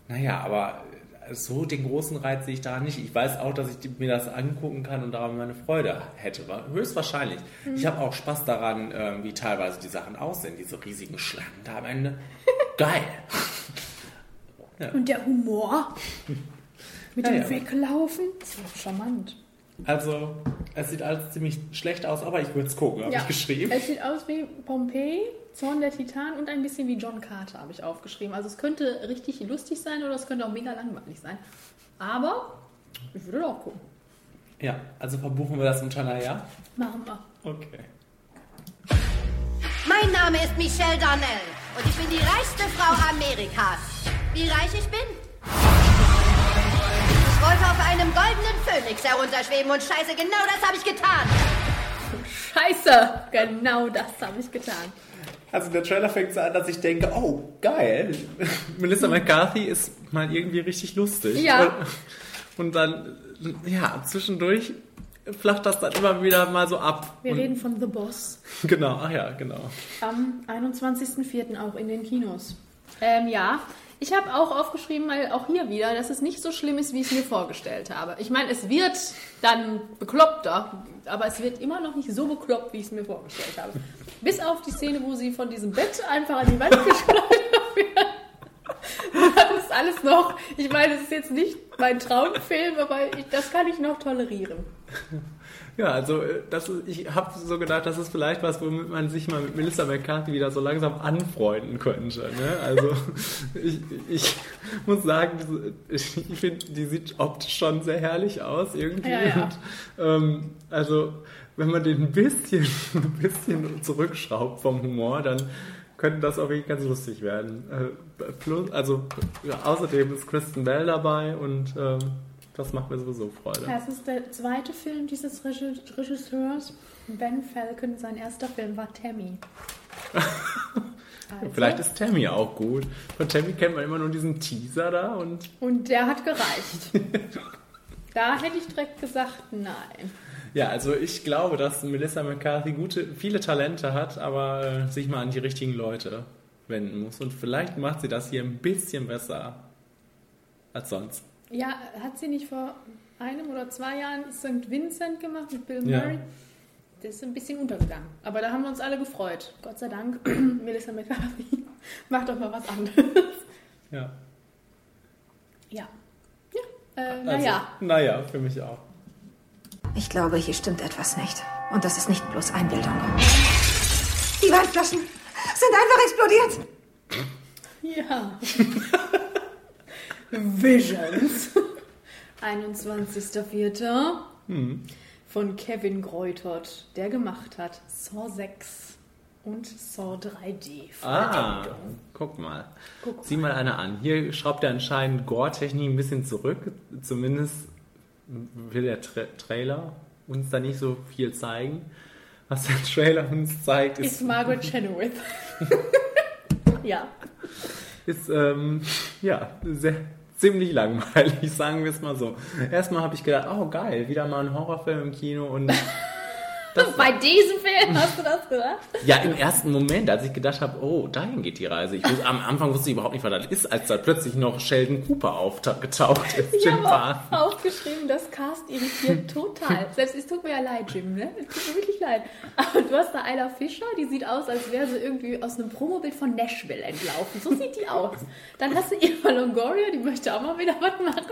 Speaker 1: naja, aber so den großen Reiz sehe ich da nicht. Ich weiß auch, dass ich mir das angucken kann und daran meine Freude hätte. Wa- Höchstwahrscheinlich.
Speaker 2: Mhm.
Speaker 1: Ich habe auch Spaß daran, ähm, wie teilweise die Sachen aussehen, diese riesigen Schlangen da am Ende. Geil. Ja.
Speaker 2: Und der Humor mit
Speaker 1: Ja,
Speaker 2: dem
Speaker 1: ja.
Speaker 2: Weglaufen, das war charmant.
Speaker 1: Also, es sieht alles ziemlich schlecht aus, aber ich würde es gucken, habe ich geschrieben.
Speaker 2: Es sieht aus wie Pompeii, Zorn der Titan und ein bisschen wie John Carter habe ich aufgeschrieben. Also es könnte richtig lustig sein oder es könnte auch mega langweilig sein. Aber ich würde auch gucken.
Speaker 1: Ja, also verbuchen wir das unter einer Ja?
Speaker 2: Machen wir.
Speaker 1: Okay.
Speaker 8: Mein Name ist Michelle Darnell und ich bin die reichste Frau Amerikas. Wie reich ich bin? Ich wollte auf einem goldenen Phönix herunterschweben und scheiße, genau das habe ich getan.
Speaker 2: Scheiße, genau das habe ich getan.
Speaker 1: Also der Trailer fängt so an, dass ich denke, oh, geil. Melissa McCarthy ist mal irgendwie richtig lustig.
Speaker 2: Ja.
Speaker 1: Und, und dann, ja, zwischendurch flacht das dann immer wieder mal so ab.
Speaker 2: Wir
Speaker 1: und,
Speaker 2: reden von The Boss.
Speaker 1: Genau, ach ja, genau.
Speaker 2: Am 21.04. auch in den Kinos. Ähm, ja, ich habe auch aufgeschrieben, weil auch hier wieder, dass es nicht so schlimm ist, wie ich es mir vorgestellt habe. Ich meine, es wird dann bekloppter, aber es wird immer noch nicht so bekloppt, wie ich es mir vorgestellt habe. Bis auf die Szene, wo sie von diesem Bett einfach an die Wand geschleudert wird. Das ist alles noch, ich meine, es ist jetzt nicht mein Traumfilm, aber ich, das kann ich noch tolerieren.
Speaker 1: Ja, also das ist, ich habe so gedacht, das ist vielleicht was, womit man sich mal mit Melissa McCarthy wieder so langsam anfreunden könnte. Ne? Also ich, ich muss sagen, ich, ich finde, die sieht optisch schon sehr herrlich aus irgendwie.
Speaker 2: Ja, ja.
Speaker 1: Und, ähm, also wenn man den ein bisschen, ein bisschen zurückschraubt vom Humor, dann könnte das auch wirklich ganz lustig werden. Äh, plus, also ja, außerdem ist Kristen Bell dabei und ähm, das macht mir sowieso Freude.
Speaker 2: Das ist der zweite Film dieses Regi- Regisseurs. Ben Falcon, sein erster Film war Tammy. Also.
Speaker 1: Vielleicht ist Tammy auch gut. Von Tammy kennt man immer nur diesen Teaser da und
Speaker 2: Und der hat gereicht. da hätte ich direkt gesagt, nein.
Speaker 1: ja, also ich glaube, dass Melissa McCarthy gute, viele Talente hat, aber äh, sich mal an die richtigen Leute wenden muss. Und vielleicht macht sie das hier ein bisschen besser als sonst.
Speaker 2: Ja, hat sie nicht vor einem oder zwei Jahren St. Vincent gemacht mit Bill
Speaker 1: Ja.
Speaker 2: Murray? Das ist ein bisschen untergegangen. Aber da haben wir uns alle gefreut. Gott sei Dank, Melissa McCarthy macht doch mal was anderes.
Speaker 1: Ja.
Speaker 2: Ja. Ja. Äh,
Speaker 1: Also,
Speaker 2: naja.
Speaker 1: Naja, für mich auch.
Speaker 13: Ich glaube, hier stimmt etwas nicht. Und das ist nicht bloß Einbildung. Die Weinflaschen sind einfach explodiert.
Speaker 2: Ja. Visions. 21.04.
Speaker 1: Hm.
Speaker 2: von Kevin Greutert, der gemacht hat Saw 6 und Saw 3D.
Speaker 1: Ah, guck mal.
Speaker 2: Guck
Speaker 1: Sieh mal eine an. Hier schraubt er anscheinend Gore-Technik ein bisschen zurück. Zumindest will der Tra Trailer uns da nicht so viel zeigen. Was der Trailer uns zeigt,
Speaker 2: Ist
Speaker 1: ist,
Speaker 2: Margaret Chenoweth. ja.
Speaker 1: ist ähm, ja, sehr, ziemlich langweilig, sagen wir es mal so. Erstmal habe ich gedacht, oh geil, wieder mal ein Horrorfilm im Kino und
Speaker 2: Bei diesem Film hast du das gedacht?
Speaker 1: Ja, im ersten Moment, als ich gedacht habe, oh, dahin geht die Reise. Ich wusste, am Anfang wusste ich überhaupt nicht, was das ist, als da plötzlich noch Sheldon Cooper aufgetaucht ist.
Speaker 2: Ich habe aufgeschrieben, das Cast irritiert total. Selbst es tut mir ja leid, Jim, ne? Es tut mir wirklich leid. Aber du hast da Ayla Fischer, die sieht aus, als wäre sie irgendwie aus einem Promobild von Nashville entlaufen. So sieht die aus. Dann hast du Eva Longoria, die möchte auch mal wieder was machen.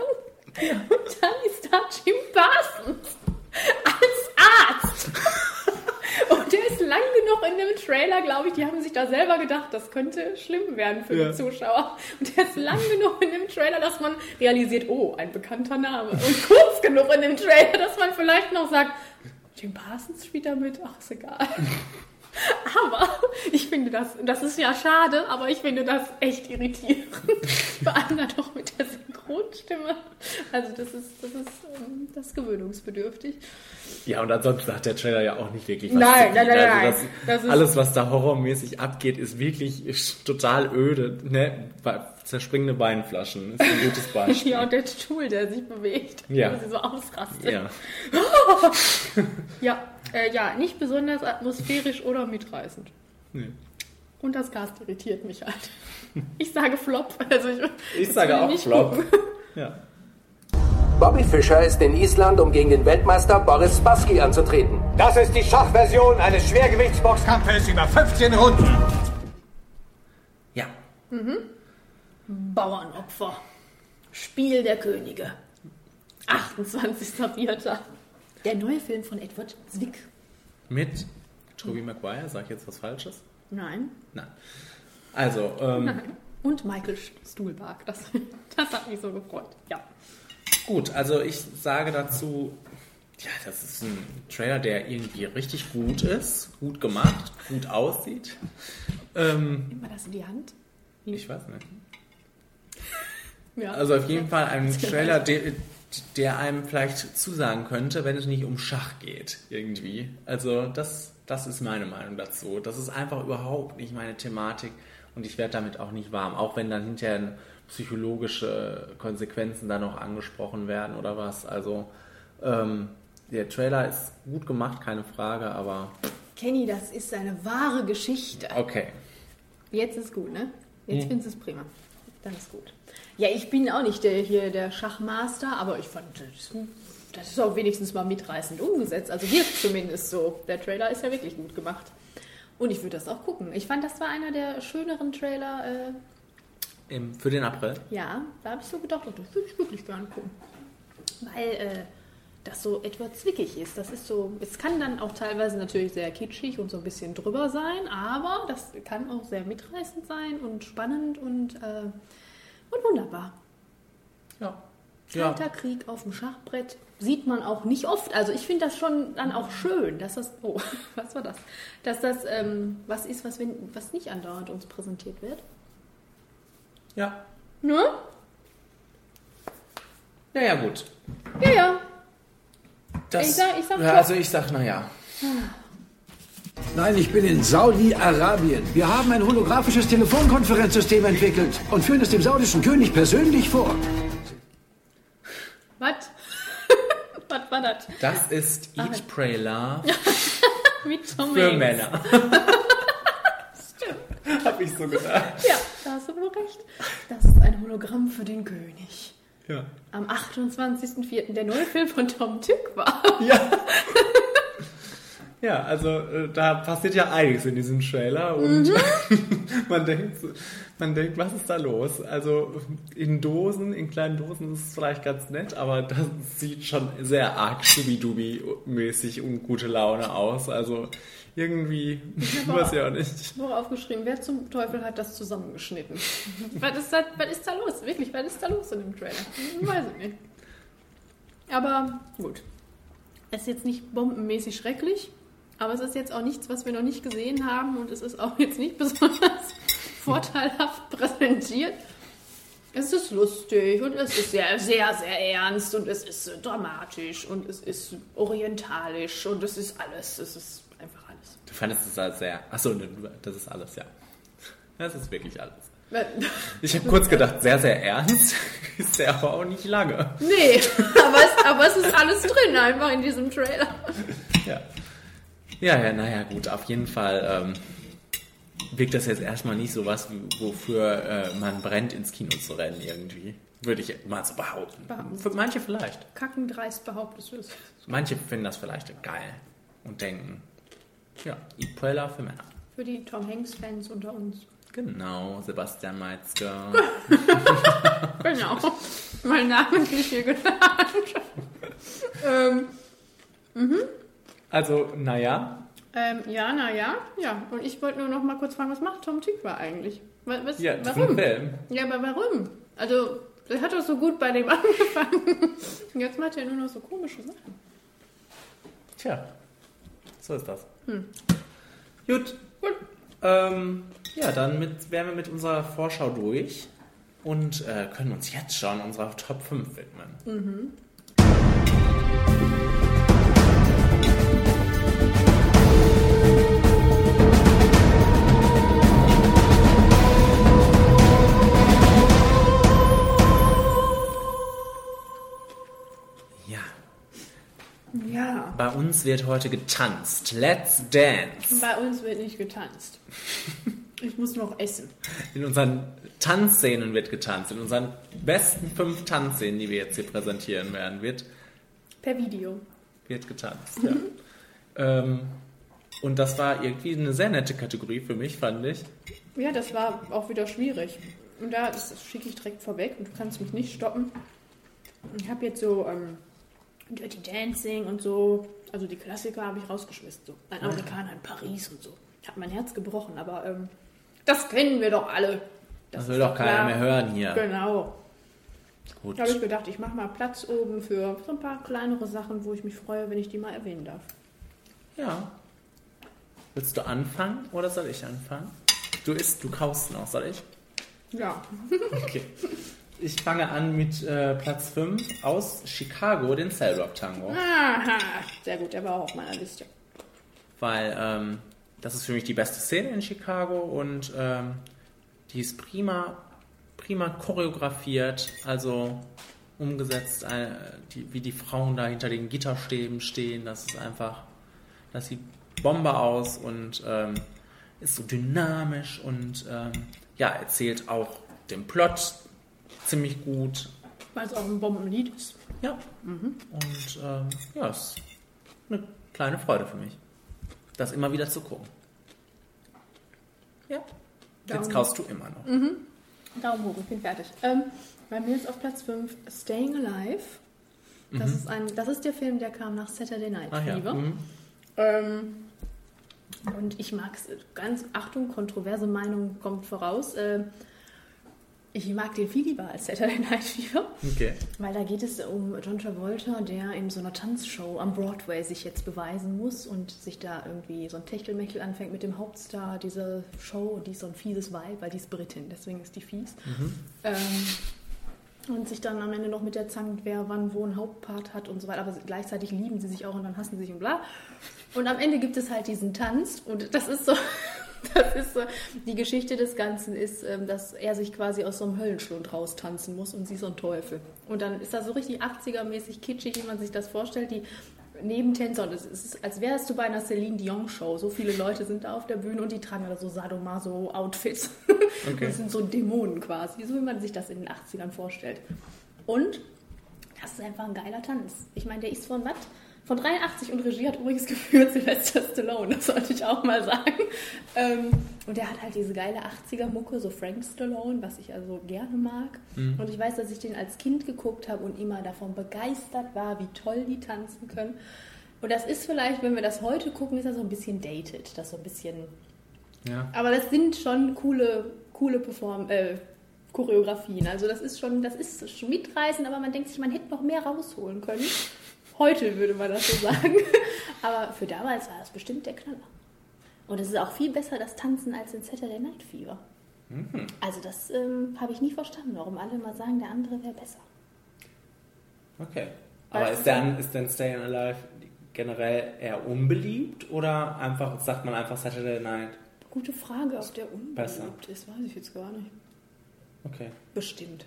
Speaker 2: Und dann ist da Jim Parsons als Arzt. Und der ist lang genug in dem Trailer, glaube ich, die haben sich da selber gedacht, das könnte schlimm werden für
Speaker 1: Ja.
Speaker 2: die Zuschauer. Und der ist lang genug in dem Trailer, dass man realisiert, oh, ein bekannter Name. Und kurz genug in dem Trailer, dass man vielleicht noch sagt, Jim Parsons spielt da mit, ach, ist egal. Aber ich finde das, das ist ja schade, aber ich finde das echt irritierend. Vor allem dann doch mit der Synchronstimme. Also das ist, das ist, ähm, das ist gewöhnungsbedürftig.
Speaker 1: Ja, und ansonsten hat der Trailer ja auch nicht wirklich was
Speaker 2: Nein,
Speaker 1: zu
Speaker 2: nein,
Speaker 1: bieten.
Speaker 2: nein,
Speaker 1: also
Speaker 2: nein.
Speaker 1: das,
Speaker 2: Das ist-
Speaker 1: alles, was da horrormäßig abgeht, ist wirklich total öde. Ne? Zerspringende Weinflaschen ist ein gutes Beispiel.
Speaker 2: Ja, und der Stuhl, der sich bewegt,
Speaker 1: Ja.
Speaker 2: wo sie so ausrastet.
Speaker 1: Ja.
Speaker 2: ja, äh, ja, nicht besonders atmosphärisch oder mitreißend.
Speaker 1: Nee.
Speaker 2: Und das Cast irritiert mich halt. Ich sage Flop. Also ich,
Speaker 1: Ich sage auch
Speaker 2: nicht
Speaker 1: Flop. Ja.
Speaker 14: Bobby Fischer ist in Island, um gegen den Weltmeister Boris Spassky anzutreten.
Speaker 15: Das ist die Schachversion eines Schwergewichtsboxkampfes über 15 Runden.
Speaker 1: Ja.
Speaker 2: Mhm. Bauernopfer. Spiel der Könige. 28.04. Der neue Film von Edward Zwick.
Speaker 1: Mit Tobey Maguire, sag ich jetzt was Falsches?
Speaker 2: Nein.
Speaker 1: Nein. Also, ähm,
Speaker 2: Nein. Und Michael Stuhlbarg. Das, das hat mich so gefreut. Ja.
Speaker 1: Gut, also ich sage dazu, ja, das ist ein Trailer, der irgendwie richtig gut ist, gut gemacht, gut aussieht. Ähm,
Speaker 2: Nimmt man das in die Hand?
Speaker 1: ich weiß nicht.
Speaker 2: Ja.
Speaker 1: Also auf jeden Fall ein Trailer, der, der einem vielleicht zusagen könnte, wenn es nicht um Schach geht, irgendwie. Also das, das ist meine Meinung dazu. Das ist einfach überhaupt nicht meine Thematik und ich werde damit auch nicht warm, auch wenn dann hinterher psychologische Konsequenzen da noch angesprochen werden oder was. Also ähm, der Trailer ist gut gemacht, keine Frage, aber...
Speaker 2: Kenny, das ist eine wahre Geschichte.
Speaker 1: Okay.
Speaker 2: Jetzt ist gut, ne? Jetzt
Speaker 1: Hm.
Speaker 2: findest du es prima. Dann ist gut. Ja, ich bin auch nicht der, hier der Schachmaster, aber ich fand, das, das ist auch wenigstens mal mitreißend umgesetzt. Also wirkt zumindest so. Der Trailer ist ja wirklich gut gemacht. Und ich würde das auch gucken. Ich fand, das war einer der schöneren Trailer. Äh,
Speaker 1: Im, für den April.
Speaker 2: ja, da habe ich so gedacht, oh, das würde ich wirklich gerne gucken. Weil äh, das so etwa zwickig ist. Das ist so, es kann dann auch teilweise natürlich sehr kitschig und so ein bisschen drüber sein, aber das kann auch sehr mitreißend sein und spannend und, äh, und wunderbar.
Speaker 1: Ja.
Speaker 2: Kalter Krieg auf dem Schachbrett sieht man auch nicht oft. Also ich finde das schon dann auch schön, dass das, oh, was war das? Dass das ähm, was ist, was, wir, was nicht andauernd uns präsentiert wird.
Speaker 1: Ja.
Speaker 2: Ne?
Speaker 1: Naja, gut.
Speaker 2: Ja, ja.
Speaker 1: Das,
Speaker 2: Ich sag- ich sag
Speaker 1: ja, also ich sag, naja.
Speaker 9: Nein, ich bin in Saudi-Arabien. Wir haben ein holographisches Telefonkonferenzsystem entwickelt und führen es dem saudischen König persönlich vor.
Speaker 2: Was? was war das?
Speaker 1: Das ist Eat, Pray, Love
Speaker 2: Mit Tom
Speaker 1: für
Speaker 2: Hanks.
Speaker 1: Männer. Hab ich so gedacht.
Speaker 2: Ja, da hast du wohl recht. Das ist ein Hologramm für den König.
Speaker 1: Ja.
Speaker 2: Am 28.04. der neue Film von Tom Tück war.
Speaker 1: Ja, also äh, da passiert ja einiges in diesem Trailer und
Speaker 2: Mhm.
Speaker 1: man denkt, man denkt, was ist da los? Also in Dosen, in kleinen Dosen ist es vielleicht ganz nett, aber das sieht schon sehr arg Schubidubi-mäßig und gute Laune aus. Also irgendwie, ich weiß ja auch nicht.
Speaker 2: Noch aufgeschrieben, wer zum Teufel hat das zusammengeschnitten? was, ist da, was ist da los? Wirklich, was ist da los in dem Trailer? Ich weiß es nicht. Aber gut. Es ist jetzt nicht bombenmäßig schrecklich, aber es ist jetzt auch nichts, was wir noch nicht gesehen haben und es ist auch jetzt nicht besonders vorteilhaft präsentiert. Es ist lustig und es ist sehr, sehr, sehr ernst und es ist dramatisch und es ist orientalisch und es ist alles. Es ist.
Speaker 1: Du fandest es als sehr. Achso, das ist alles, ja. Das ist wirklich alles. Ich habe kurz gedacht, sehr, sehr ernst. Ist der aber auch nicht lange.
Speaker 2: Nee, aber es, aber es ist alles drin einfach in diesem Trailer.
Speaker 1: Ja. Ja, ja, naja, gut, auf jeden Fall ähm, wirkt das jetzt erstmal nicht so was, wofür äh, man brennt, ins Kino zu rennen irgendwie. Würde ich mal so behaupten.
Speaker 2: Behaupten.
Speaker 1: Für manche vielleicht.
Speaker 2: Kackendreist behauptest du es.
Speaker 1: Manche finden das vielleicht geil und denken, ja, Eat für Männer.
Speaker 2: Für die Tom Hanks-Fans unter uns.
Speaker 1: Genau, Sebastian Metzger.
Speaker 2: Genau. Mein Name ist hier genannt. ähm, mhm.
Speaker 1: Also, naja,
Speaker 2: ähm, ja, naja, ja. Und ich wollte nur noch mal kurz fragen, was macht Tom Tykwer eigentlich? Was, was,
Speaker 1: Ja,
Speaker 2: warum?
Speaker 1: Film.
Speaker 2: Ja, aber warum? Also, das hat doch so gut bei dem angefangen. Und Jetzt macht er nur noch so komische Sachen.
Speaker 1: tja, so ist das.
Speaker 2: Hm.
Speaker 1: Gut. Ähm, ja, dann mit, wären wir mit unserer Vorschau durch und äh, können uns jetzt schon unserer Top 5 widmen.
Speaker 2: Mhm.
Speaker 1: Ja. bei uns wird heute getanzt. Let's dance.
Speaker 2: Bei uns wird nicht getanzt. Ich muss noch essen.
Speaker 1: In unseren Tanzszenen wird getanzt. In unseren besten fünf Tanzszenen, die wir jetzt hier präsentieren werden, wird,
Speaker 2: Per Video.
Speaker 1: wird getanzt. Ja. Ähm, und das war irgendwie eine sehr nette Kategorie für mich, fand ich.
Speaker 2: Ja, das war auch wieder schwierig. Und da schicke ich direkt vorweg und du kannst mich nicht stoppen. Ich habe jetzt so ähm, Dirty Dancing und so, also die Klassiker habe ich rausgeschmissen. So ein Amerikaner in Paris und so. Hat mein Herz gebrochen, aber ähm, das kennen wir doch alle.
Speaker 1: Das,
Speaker 2: ist
Speaker 1: will doch keiner
Speaker 2: klar.
Speaker 1: mehr hören hier.
Speaker 2: Genau.
Speaker 1: Gut.
Speaker 2: Da habe ich gedacht, ich mache mal Platz oben für so ein paar kleinere Sachen, wo ich mich freue, wenn ich die mal erwähnen darf.
Speaker 1: Ja. Willst du anfangen oder soll ich anfangen? Du isst, du kaust noch, soll ich?
Speaker 2: Ja.
Speaker 1: Okay. Ich fange an mit äh, Platz 5 aus Chicago, den Cell Block Tango.
Speaker 2: Aha, sehr gut, der war auch auf meiner Liste.
Speaker 1: Weil ähm, das ist für mich die beste Szene in Chicago und ähm, die ist prima, prima choreografiert, also umgesetzt, äh, die, wie die Frauen da hinter den Gitterstäben stehen. Das ist einfach, das sieht Bombe aus und ähm, ist so dynamisch und ähm, ja, erzählt auch den Plot ziemlich gut.
Speaker 2: Weil es auch ein Bombenlied ist.
Speaker 1: Ja.
Speaker 2: Mhm.
Speaker 1: Und ähm, ja, ist eine kleine Freude für mich, das immer wieder zu gucken. Ja. Jetzt
Speaker 2: Daumen-
Speaker 1: kaust du immer noch.
Speaker 2: Mhm. Daumen hoch, ich bin fertig. Ähm, bei mir ist auf Platz 5 Staying Alive. Das,
Speaker 1: Mhm.
Speaker 2: ist ein, das ist der Film, der kam nach Saturday Night
Speaker 1: ja.
Speaker 2: Fever.
Speaker 1: Mhm.
Speaker 2: Ähm, und ich mag es ganz, Achtung, kontroverse Meinung kommt voraus. Äh, ich mag den viel lieber als Saturday Night Fever.
Speaker 1: Okay.
Speaker 2: Weil da geht es um John Travolta, der in so einer Tanzshow am Broadway sich jetzt beweisen muss und sich da irgendwie so ein Techtelmechtel anfängt mit dem Hauptstar dieser Show. Und die ist so ein fieses Weib, weil die ist Britin, deswegen ist die fies.
Speaker 1: Mhm.
Speaker 2: Ähm, und sich dann am Ende noch mit der zankt, wer wann wo einen Hauptpart hat und so weiter. Aber gleichzeitig lieben sie sich auch und dann hassen sie sich und bla. Und am Ende gibt es halt diesen Tanz und das ist so, das ist so, die Geschichte des Ganzen ist, ähm, dass er sich quasi aus so einem Höllenschlund raustanzen muss und sie so ein Teufel. Und dann ist das so richtig 80er-mäßig kitschig, wie man sich das vorstellt. Die Nebentänzer und es ist, als wärst du bei einer Celine Dion Show. So viele Leute sind da auf der Bühne und die tragen da so Sadomaso-Outfits.
Speaker 1: Okay.
Speaker 2: Das sind so Dämonen quasi, so wie man sich das in den 80ern vorstellt. Und das ist einfach ein geiler Tanz. Ich meine, der ist von was? Von 83 und Regie hat übrigens geführt Sylvester Stallone, das sollte ich auch mal sagen. Ähm, und der hat halt diese geile 80er-Mucke, so Frank Stallone, was ich also gerne mag.
Speaker 1: Mhm.
Speaker 2: Und ich weiß, dass ich den als Kind geguckt habe und immer davon begeistert war, wie toll die tanzen können. Und das ist vielleicht, wenn wir das heute gucken, ist das so ein bisschen dated. Das so ein bisschen.
Speaker 1: Ja.
Speaker 2: Aber das sind schon coole, coole Perform äh, Choreografien. Also das ist schon, das ist schon mitreißend, aber man denkt sich, man hätte noch mehr rausholen können. Heute würde man das so sagen. Aber für damals war das bestimmt der Knaller. Und es ist auch viel besser, das Tanzen, als in Saturday Night Fever.
Speaker 1: Mhm.
Speaker 2: Also das ähm, habe ich nie verstanden, warum alle immer sagen, der andere wäre besser.
Speaker 1: Okay. Aber
Speaker 2: Was
Speaker 1: ist dann, ist denn Staying Alive generell eher unbeliebt oder einfach, sagt man einfach Saturday Night?
Speaker 2: Gute Frage, ob der unbeliebt
Speaker 1: Besser.
Speaker 2: ist, weiß ich jetzt gar nicht.
Speaker 1: Okay.
Speaker 2: Bestimmt.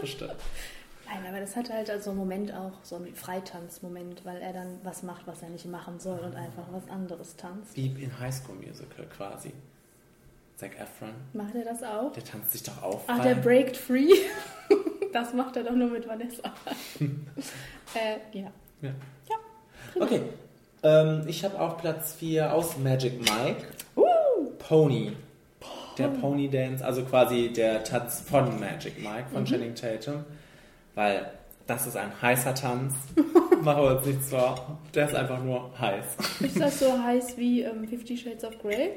Speaker 1: Bestimmt.
Speaker 2: Nein, aber das hat halt also einen Moment auch, so einen Freitanzmoment, weil er dann was macht, was er nicht machen soll und einfach was anderes tanzt.
Speaker 1: Wie in High School Musical quasi. Zac Efron.
Speaker 2: Macht er das auch?
Speaker 1: Der tanzt sich doch auf.
Speaker 2: Ach, der breakt free. das macht er doch nur mit Vanessa. äh, ja.
Speaker 1: Ja.
Speaker 2: Ja, prima.
Speaker 1: Okay. Ähm, ich habe auf Platz 4 aus Magic Mike Pony. Der Pony Dance, also quasi der Tanz von Magic Mike, von
Speaker 2: Mhm.
Speaker 1: Channing Tatum. Weil das ist ein heißer Tanz. Machen wir uns nichts vor. Der ist einfach nur heiß.
Speaker 2: Ist das so heiß wie ähm, Fifty Shades of Grey?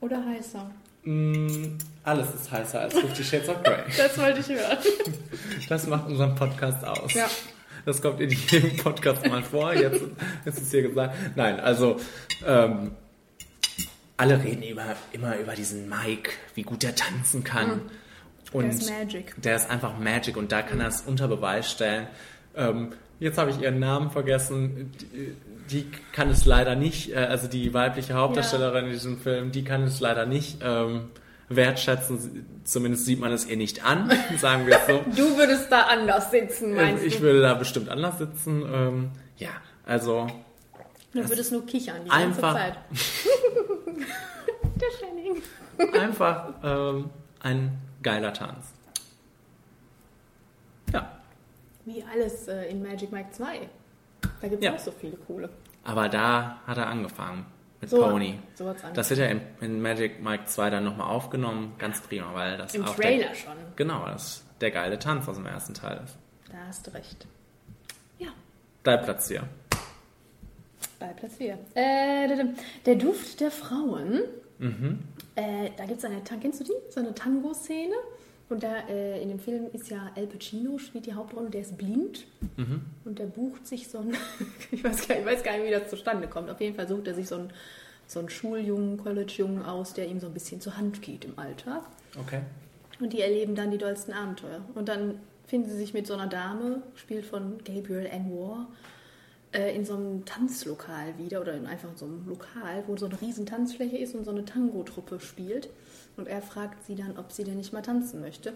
Speaker 2: Oder heißer?
Speaker 1: Mm, alles ist heißer als Fifty Shades of Grey.
Speaker 2: Das wollte ich hören.
Speaker 1: Das macht unseren Podcast aus.
Speaker 2: Ja.
Speaker 1: Das kommt in jedem Podcast mal vor. Jetzt, jetzt ist hier gesagt. Nein, also ähm, alle reden immer, immer über diesen Mike, wie gut der tanzen kann.
Speaker 2: Mhm.
Speaker 1: Und
Speaker 2: Der ist Magic.
Speaker 1: Der ist einfach Magic und da kann er es unter Beweis stellen. Ähm, jetzt habe ich ihren Namen vergessen. Die, die kann es leider nicht, äh, also die weibliche Hauptdarstellerin in diesem Film, die kann es leider nicht ähm, wertschätzen. Zumindest sieht man es ihr nicht an, sagen wir es so.
Speaker 2: Du würdest da anders sitzen, meinst
Speaker 1: Ich
Speaker 2: du?
Speaker 1: würde da bestimmt anders sitzen. Ähm, ja, also
Speaker 2: Du würdest nur kichern die
Speaker 1: Einfach-
Speaker 2: ganze Zeit. Der Channing.
Speaker 1: einfach ähm, ein geiler Tanz. Ja,
Speaker 2: Wie alles äh, in Magic Mike 2. Da gibt es
Speaker 1: Ja.
Speaker 2: auch so viele coole.
Speaker 1: aber da hat er angefangen mit
Speaker 2: So-
Speaker 1: Pony.
Speaker 2: so angefangen.
Speaker 1: das wird ja in, in Magic Mike 2 dann nochmal aufgenommen. Ganz prima, weil das
Speaker 2: Im
Speaker 1: auch
Speaker 2: Trailer
Speaker 1: der,
Speaker 2: schon.
Speaker 1: Genau, das der geile Tanz aus dem ersten Teil ist.
Speaker 2: Da hast du recht.
Speaker 1: Dein Platz hier.
Speaker 2: Bei Platz 4. Äh, der, der Duft der Frauen.
Speaker 1: Mhm.
Speaker 2: Äh, da gibt es eine, kennst du die? So eine Tango-Szene. Und da äh, in dem Film ist ja Al Pacino, spielt die Hauptrolle, der ist blind.
Speaker 1: Mhm.
Speaker 2: Und der bucht sich so ein, ich weiß, gar, ich weiß gar nicht, wie das zustande kommt. Auf jeden Fall sucht er sich so einen, so einen Schuljungen, College-Jungen aus, der ihm so ein bisschen zur Hand geht im Alltag.
Speaker 1: Okay.
Speaker 2: Und die erleben dann die dollsten Abenteuer. Und dann finden sie sich mit so einer Dame, gespielt von Gabriel Anwar, äh, in so einem Tanzlokal wieder oder in einfach so einem Lokal, wo so eine riesen Tanzfläche ist und so eine Tango-Truppe spielt. Und er fragt sie dann, ob sie denn nicht mal tanzen möchte.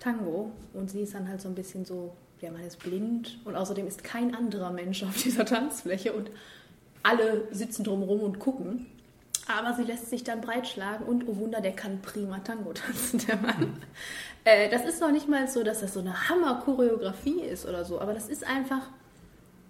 Speaker 2: Tango. Und sie ist dann halt so ein bisschen so, ja, man ist blind und außerdem ist kein anderer Mensch auf dieser Tanzfläche und alle sitzen drumherum und gucken. Aber sie lässt sich dann breitschlagen und, oh Wunder, der kann prima Tango tanzen, der Mann. Äh, das ist noch nicht mal so, dass das so eine Hammer-Choreografie ist oder so, aber das ist einfach,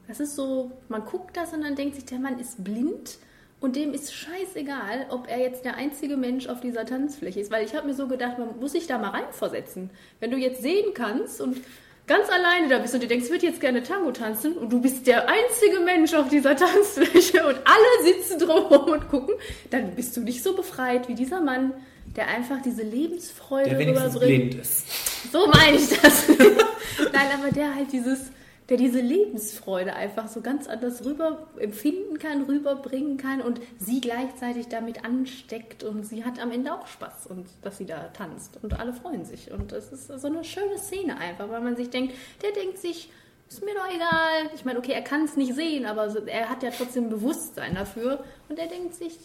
Speaker 2: das ist so, man guckt das und dann denkt sich, der Mann ist blind und dem ist scheißegal, ob er jetzt der einzige Mensch auf dieser Tanzfläche ist. Weil ich habe mir so gedacht, man muss sich da mal reinversetzen. Wenn du jetzt sehen kannst und ganz alleine da bist und du denkst, ich würde jetzt gerne Tango tanzen und du bist der einzige Mensch auf dieser Tanzfläche und alle sitzen drumherum und gucken, dann bist du nicht so befreit wie dieser Mann, der einfach diese Lebensfreude
Speaker 1: Der wenigstens
Speaker 2: rüberbringt.
Speaker 1: blind ist.
Speaker 2: So meine ich das. Nein, aber der halt dieses, der diese Lebensfreude einfach so ganz anders rüber empfinden kann, rüberbringen kann und sie gleichzeitig damit ansteckt und sie hat am Ende auch Spaß und dass sie da tanzt und alle freuen sich und das ist so eine schöne Szene einfach, weil man sich denkt, der denkt sich, ist mir doch egal. Ich meine, okay, er kann es nicht sehen, aber er hat ja trotzdem Bewusstsein dafür und er denkt sich,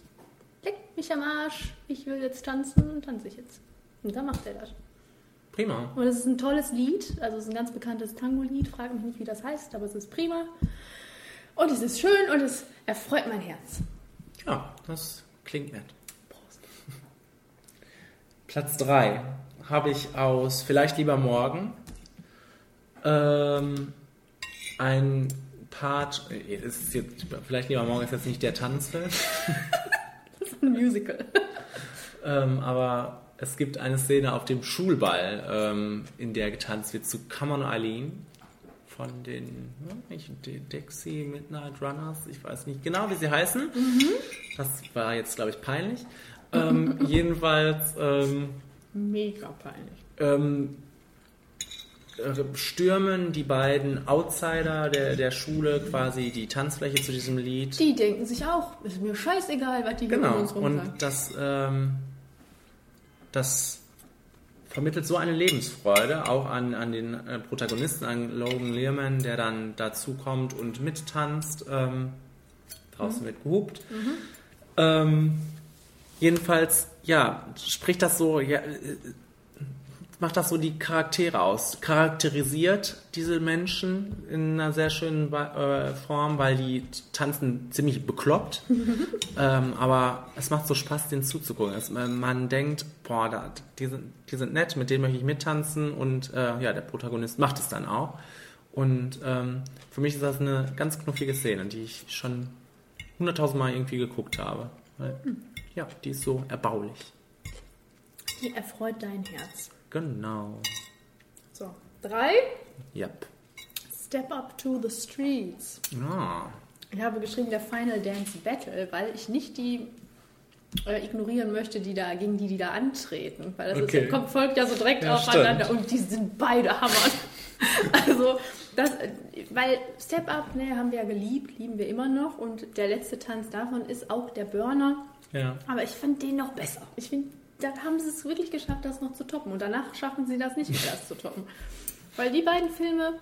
Speaker 2: leckt mich am Arsch, ich will jetzt tanzen und tanze ich jetzt. Und dann macht er das.
Speaker 1: Prima.
Speaker 2: Und es ist ein tolles Lied, also es ist ein ganz bekanntes Tango-Lied, frage mich nicht, wie das heißt, aber es ist prima. Und es ist schön und es erfreut mein Herz.
Speaker 1: Ja, das klingt nett. Platz 3 habe ich aus Vielleicht lieber morgen ähm, ein Part. äh, ist jetzt, Vielleicht lieber morgen ist jetzt nicht der Tanzfilm,
Speaker 2: Das ist ein Musical.
Speaker 1: ähm, aber es gibt eine Szene auf dem Schulball, ähm, in der getanzt wird zu Come on Eileen von den ne, die Dixie Midnight Runners. Ich weiß nicht genau, wie sie heißen. Das war jetzt, glaube ich, peinlich. Ähm, jedenfalls ähm,
Speaker 2: Mega peinlich.
Speaker 1: ähm, äh, stürmen die beiden Outsider der, der Schule quasi die Tanzfläche zu diesem Lied.
Speaker 2: Die denken sich auch, ist mir scheißegal, was die
Speaker 1: Genau,
Speaker 2: uns rum sagen.
Speaker 1: und das, ähm, das vermittelt so eine Lebensfreude auch an, an den äh, Protagonisten, an Logan Learman, der dann dazu kommt und mittanzt. Ähm, draußen
Speaker 2: Mhm.
Speaker 1: wird gehupt.
Speaker 2: Mhm.
Speaker 1: Ähm, jedenfalls, ja, spricht das so, ja, äh, macht das so die Charaktere aus, charakterisiert diese Menschen in einer sehr schönen äh, Form, weil die tanzen ziemlich bekloppt, ähm, aber es macht so Spaß, denen zuzugucken. Es, man, man denkt, boah, da, die, sind, die sind nett, mit denen möchte ich mittanzen und äh, ja, der Protagonist macht es dann auch. Und ähm, für mich ist das eine ganz knuffige Szene, die ich schon hunderttausend Mal irgendwie geguckt habe. Weil, ja, die ist so erbaulich.
Speaker 2: Die erfreut dein Herz.
Speaker 1: Genau.
Speaker 2: So, drei.
Speaker 1: Yep.
Speaker 2: Step up to the streets.
Speaker 1: Ah.
Speaker 2: Ich habe geschrieben, der Final Dance Battle, weil ich nicht die äh, ignorieren möchte, die da, gegen die, die da antreten. Weil das
Speaker 1: Okay.
Speaker 2: ist, kommt, folgt ja so direkt
Speaker 1: Ja,
Speaker 2: aufeinander
Speaker 1: stimmt.
Speaker 2: und die sind beide Hammer. also, das, weil Step Up, ne, haben wir ja geliebt, lieben wir immer noch und der letzte Tanz davon ist auch der Burner.
Speaker 1: Ja.
Speaker 2: Aber ich fand den noch besser. Ich finde, da haben sie es wirklich geschafft, das noch zu toppen. Und danach schaffen sie das nicht mehr, das zu toppen. Weil die beiden Filme,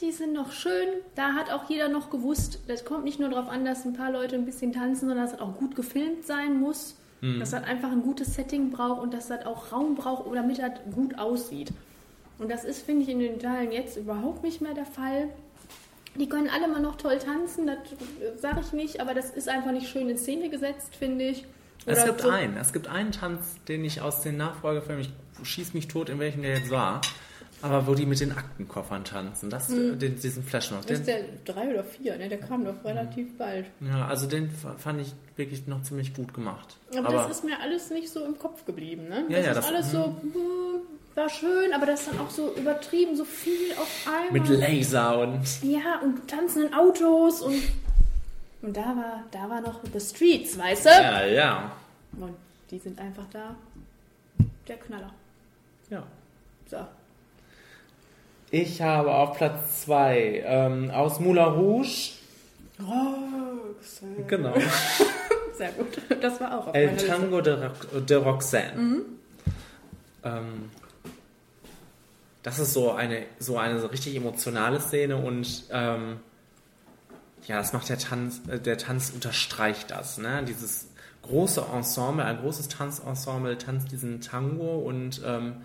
Speaker 2: die sind noch schön. Da hat auch jeder noch gewusst, das kommt nicht nur darauf an, dass ein paar Leute ein bisschen tanzen, sondern dass das auch gut gefilmt sein muss.
Speaker 1: Mhm.
Speaker 2: Dass das einfach ein gutes Setting braucht und dass das auch Raum braucht, damit das gut aussieht. Und das ist, finde ich, in den Teilen jetzt überhaupt nicht mehr der Fall. Die können alle mal noch toll tanzen, das sage ich nicht, aber das ist einfach nicht schön in Szene gesetzt, finde ich.
Speaker 1: Es gibt
Speaker 2: so-
Speaker 1: einen, es gibt einen Tanz, den ich aus den Nachfolgefilmen, ich schieß mich tot, in welchem der jetzt war, aber wo die mit den Aktenkoffern tanzen, das,
Speaker 2: Hm.
Speaker 1: den, diesen Flashmob,
Speaker 2: Das ist der drei oder vier, ne? Der kam doch relativ bald.
Speaker 1: ja, also den fand ich wirklich noch ziemlich gut gemacht.
Speaker 2: Aber, das ist mir alles nicht so im Kopf geblieben, ne?
Speaker 1: Ja,
Speaker 2: das
Speaker 1: ja,
Speaker 2: ist
Speaker 1: das-
Speaker 2: alles so, hm, war schön, aber das ist dann auch so übertrieben, so viel auf einmal.
Speaker 1: mit Laser und
Speaker 2: Ja, und tanzenden Autos und. Und da war, da war noch The Streets, weißt du?
Speaker 1: ja, ja,
Speaker 2: Und die sind einfach da. Der Knaller.
Speaker 1: ja.
Speaker 2: So.
Speaker 1: Ich habe auf Platz 2 ähm, aus Moulin Rouge,
Speaker 2: Roxanne.
Speaker 1: genau,
Speaker 2: Sehr gut. Das war auch auf
Speaker 1: El. Tango de, Rox- de Roxanne.
Speaker 2: Mhm.
Speaker 1: ähm, das ist so eine, so eine so richtig emotionale Szene und ähm, ja, das macht der Tanz, äh, der Tanz unterstreicht das, ne? Dieses große Ensemble, ein großes Tanzensemble tanzt diesen Tango und ähm,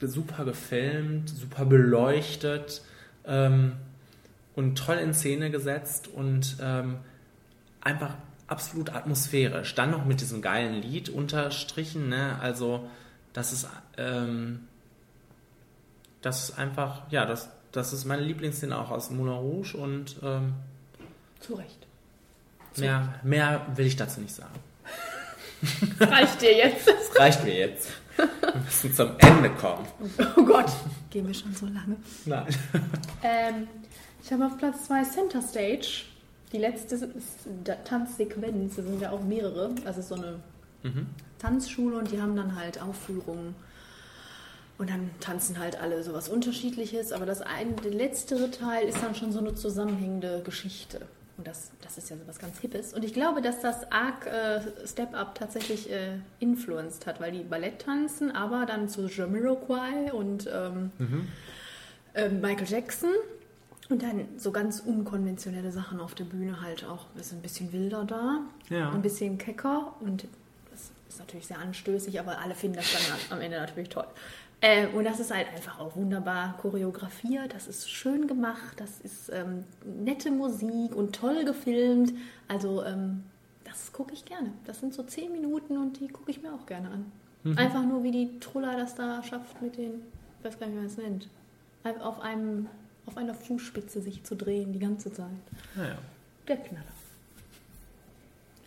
Speaker 1: super gefilmt, super beleuchtet ähm, und toll in Szene gesetzt und ähm, einfach absolut atmosphärisch. Dann noch mit diesem geilen Lied unterstrichen, ne? Also das ist ähm, das ist einfach, ja, das, das ist meine Lieblingsszene auch aus Moulin Rouge und ähm,
Speaker 2: Zu Recht.
Speaker 1: mehr, mehr will ich dazu nicht sagen.
Speaker 2: Das reicht dir jetzt.
Speaker 1: Das reicht mir jetzt. Wir müssen zum Ende kommen.
Speaker 2: Oh Gott, gehen wir schon so lange.
Speaker 1: Nein.
Speaker 2: Ähm, ich habe auf Platz 2 Center Stage. Die letzte Tanzsequenz, das sind ja auch mehrere. Also so eine
Speaker 1: Mhm.
Speaker 2: Tanzschule und die haben dann halt Aufführungen. Und dann tanzen halt alle sowas Unterschiedliches. Aber das ein, der letztere Teil ist dann schon so eine zusammenhängende Geschichte. Und das, das ist ja sowas ganz Hippes. Und ich glaube, dass das arg äh, Step Up tatsächlich äh, influenced hat, weil die Ballett tanzen, aber dann zu Jamiroquai und ähm,
Speaker 1: Mhm.
Speaker 2: äh, Michael Jackson. Und dann so ganz unkonventionelle Sachen auf der Bühne halt auch. Ist ein bisschen wilder da,
Speaker 1: Ja.
Speaker 2: ein bisschen kecker und das ist natürlich sehr anstößig, aber alle finden das dann am Ende natürlich toll. Äh, und das ist halt einfach auch wunderbar choreografiert, das ist schön gemacht, das ist ähm, nette Musik und toll gefilmt. Also ähm, das gucke ich gerne. Das sind so zehn Minuten und die gucke ich mir auch gerne an.
Speaker 1: Mhm.
Speaker 2: Einfach nur, wie die Trulla das da schafft mit den, ich weiß gar nicht, wie man es nennt, auf einem auf einer Fußspitze sich zu drehen die ganze Zeit.
Speaker 1: Naja.
Speaker 2: Der Knaller.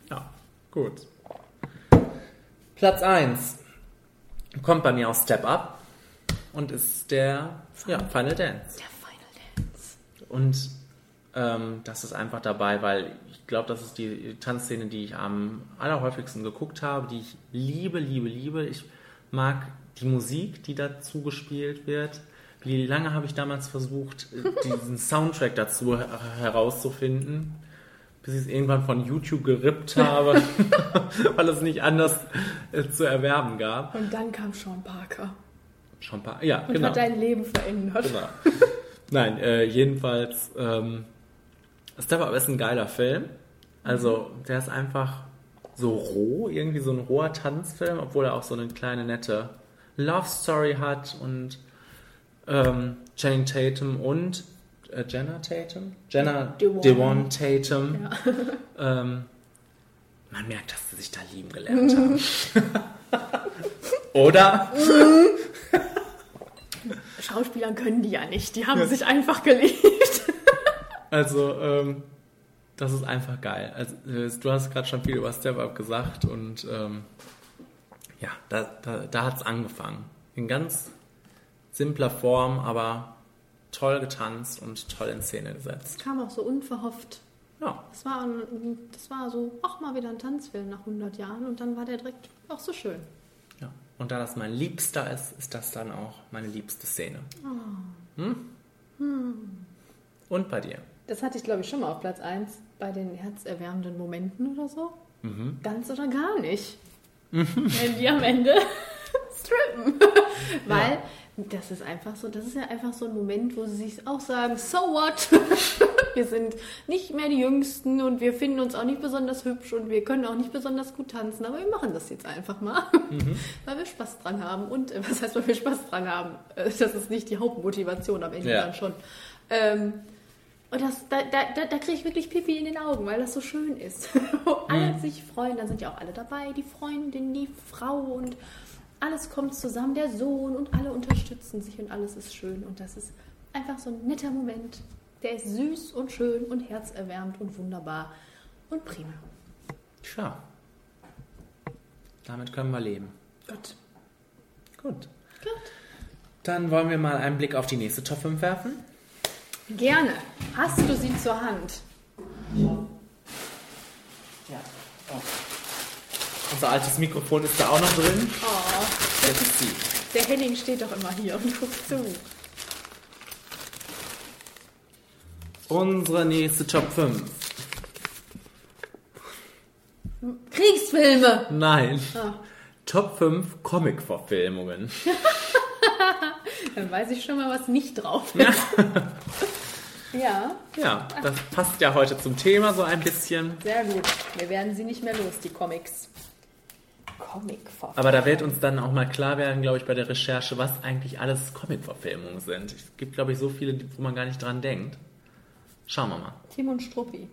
Speaker 1: Ja, gut. Platz 1 kommt bei mir aus Step Up und ist der ja, Final Dance.
Speaker 2: Der Final Dance.
Speaker 1: Und ähm, das ist einfach dabei, weil ich glaube, das ist die Tanzszene, die ich am allerhäufigsten geguckt habe, die ich liebe, liebe, liebe. Ich mag die Musik, die dazu gespielt wird. Wie lange habe ich damals versucht, diesen Soundtrack dazu her- herauszufinden, bis ich es irgendwann von YouTube gerippt habe, weil es nicht anders äh, zu erwerben gab.
Speaker 2: Und dann kam Sean Parker
Speaker 1: ein paar, ja,
Speaker 2: und
Speaker 1: genau.
Speaker 2: hat dein Leben verändert.
Speaker 1: Genau. Nein, äh, jedenfalls, ähm, Step Up ist ein geiler Film. Also, der ist einfach so roh, irgendwie so ein roher Tanzfilm, obwohl er auch so eine kleine nette Love Story hat und ähm, Channing Tatum und äh, Jenna Tatum? Jenna
Speaker 2: Devon.
Speaker 1: Devon Tatum.
Speaker 2: Ja.
Speaker 1: Ähm, man merkt, dass sie sich da lieben gelernt haben. Oder?
Speaker 2: Schauspielern können die ja nicht, die haben
Speaker 1: Ja.
Speaker 2: sich einfach geliebt.
Speaker 1: Also, ähm, das ist einfach geil. Also, äh, du hast gerade schon viel über Step Up gesagt und ähm, ja, da, da, da hat es angefangen. In ganz simpler Form, aber toll getanzt und toll in Szene gesetzt.
Speaker 2: Kam auch so unverhofft.
Speaker 1: Ja.
Speaker 2: Das war, ein, das war so, auch mal wieder ein Tanzfilm nach 100 Jahren und dann war der direkt auch so schön.
Speaker 1: Ja. Und da das mein Liebster ist, ist das dann auch meine liebste Szene.
Speaker 2: Oh.
Speaker 1: Hm?
Speaker 2: Hm.
Speaker 1: Und bei dir?
Speaker 2: Das hatte ich, glaube ich, schon mal auf Platz 1 bei den herzerwärmenden Momenten oder so.
Speaker 1: Mhm.
Speaker 2: Ganz oder gar nicht. Wenn die am Ende strippen. Weil das ist einfach so, das ist ja einfach so ein Moment, wo sie sich auch sagen, so what? wir sind nicht mehr die Jüngsten und wir finden uns auch nicht besonders hübsch und wir können auch nicht besonders gut tanzen, aber wir machen das jetzt einfach mal, weil wir Spaß dran haben. Und äh, was heißt, weil wir Spaß dran haben? Äh, Das ist nicht die Hauptmotivation am Ende
Speaker 1: Ja.
Speaker 2: dann schon. Ähm, und das, da, da, da, da kriege ich wirklich Pipi in den Augen, weil das so schön ist. Wo alle
Speaker 1: Mhm.
Speaker 2: sich freuen, da sind ja auch alle dabei, die Freundin, die Frau und alles kommt zusammen, der Sohn und alle unterstützen sich und alles ist schön. Und das ist einfach so ein netter Moment. Der ist süß und schön und herzerwärmend und wunderbar und prima.
Speaker 1: Tja. Damit können wir leben.
Speaker 2: Gut.
Speaker 1: Gut.
Speaker 2: Gut.
Speaker 1: Dann wollen wir mal einen Blick auf die nächste Top 5 werfen.
Speaker 2: Gerne. Hast du sie zur Hand?
Speaker 1: Ja. Oh. Unser altes Mikrofon ist da auch noch drin.
Speaker 2: Oh,
Speaker 1: Sie.
Speaker 2: der Henning steht doch immer hier und guckt zu.
Speaker 1: Unsere nächste Top 5.
Speaker 2: Kriegsfilme.
Speaker 1: Nein.
Speaker 2: Ah.
Speaker 1: Top 5 Comic-Verfilmungen.
Speaker 2: Dann weiß ich schon mal, was nicht drauf ist. ja.
Speaker 1: Ja, das passt ja heute zum Thema so ein bisschen.
Speaker 2: Sehr gut. Wir werden sie nicht mehr los, die Comics. Comic
Speaker 1: Aber da wird uns dann auch mal klar werden, glaube ich, bei der Recherche, was eigentlich alles Comic-Verfilmungen sind. Es gibt, glaube ich, so viele, wo man gar nicht dran denkt. Schauen wir mal.
Speaker 2: Tim und Struppi.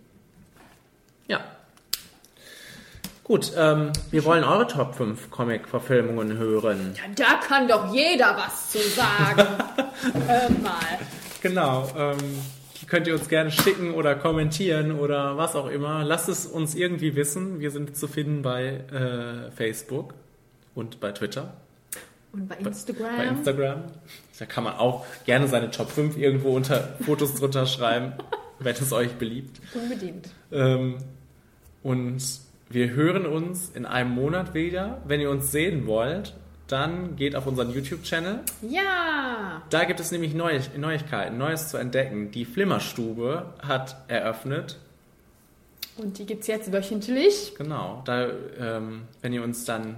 Speaker 1: Ja. Gut, ähm, wir wollen eure Top 5 Comic-Verfilmungen hören.
Speaker 2: Ja, da kann doch jeder was zu sagen. Hör mal.
Speaker 1: Genau. Ähm, könnt ihr uns gerne schicken oder kommentieren oder was auch immer. Lasst es uns irgendwie wissen. Wir sind zu finden bei äh, Facebook und bei Twitter.
Speaker 2: Und bei Instagram.
Speaker 1: Bei Instagram. Da kann man auch gerne seine Top 5 irgendwo unter Fotos drunter schreiben, wenn es euch beliebt.
Speaker 2: Unbedingt.
Speaker 1: Ähm, und wir hören uns in einem Monat wieder. Wenn ihr uns sehen wollt, dann geht auf unseren YouTube-Channel.
Speaker 2: Ja!
Speaker 1: Da gibt es nämlich Neu Neuigkeiten, Neues zu entdecken. Die Flimmerstube hat eröffnet.
Speaker 2: Und die gibt es jetzt wöchentlich.
Speaker 1: Genau. Da, ähm, wenn ihr uns dann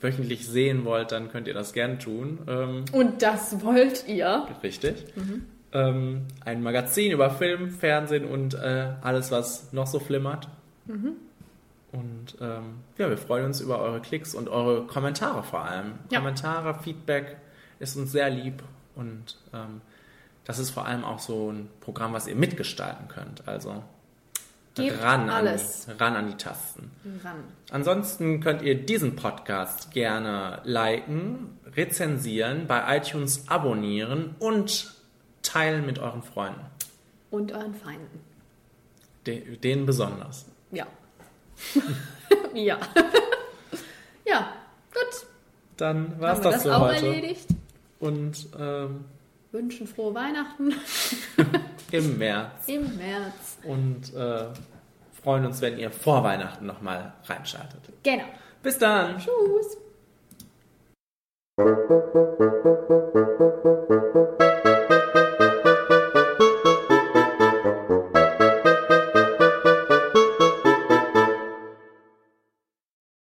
Speaker 1: wöchentlich sehen wollt, dann könnt ihr das gern tun. Ähm,
Speaker 2: Und das wollt ihr.
Speaker 1: Richtig. Mhm. Ähm, ein Magazin über Film, Fernsehen und äh, alles, was noch so flimmert. Mhm. Und ähm, ja, wir freuen uns über eure Klicks und eure Kommentare vor allem. Ja. Kommentare, Feedback ist uns sehr lieb und ähm, das ist vor allem auch so ein Programm, was ihr mitgestalten könnt. Also ran an, die, ran an die Tasten.
Speaker 2: Ran.
Speaker 1: Ansonsten könnt ihr diesen Podcast gerne liken, rezensieren, bei iTunes abonnieren und teilen mit euren Freunden.
Speaker 2: Und euren Feinden.
Speaker 1: De denen besonders.
Speaker 2: Ja. ja. ja, gut.
Speaker 1: Dann war es das, das für auch heute.
Speaker 2: erledigt.
Speaker 1: Und ähm,
Speaker 2: wünschen frohe Weihnachten.
Speaker 1: Im März.
Speaker 2: Im März.
Speaker 1: Und äh, freuen uns, wenn ihr vor Weihnachten nochmal reinschaltet.
Speaker 2: Genau.
Speaker 1: Bis dann.
Speaker 2: Tschüss.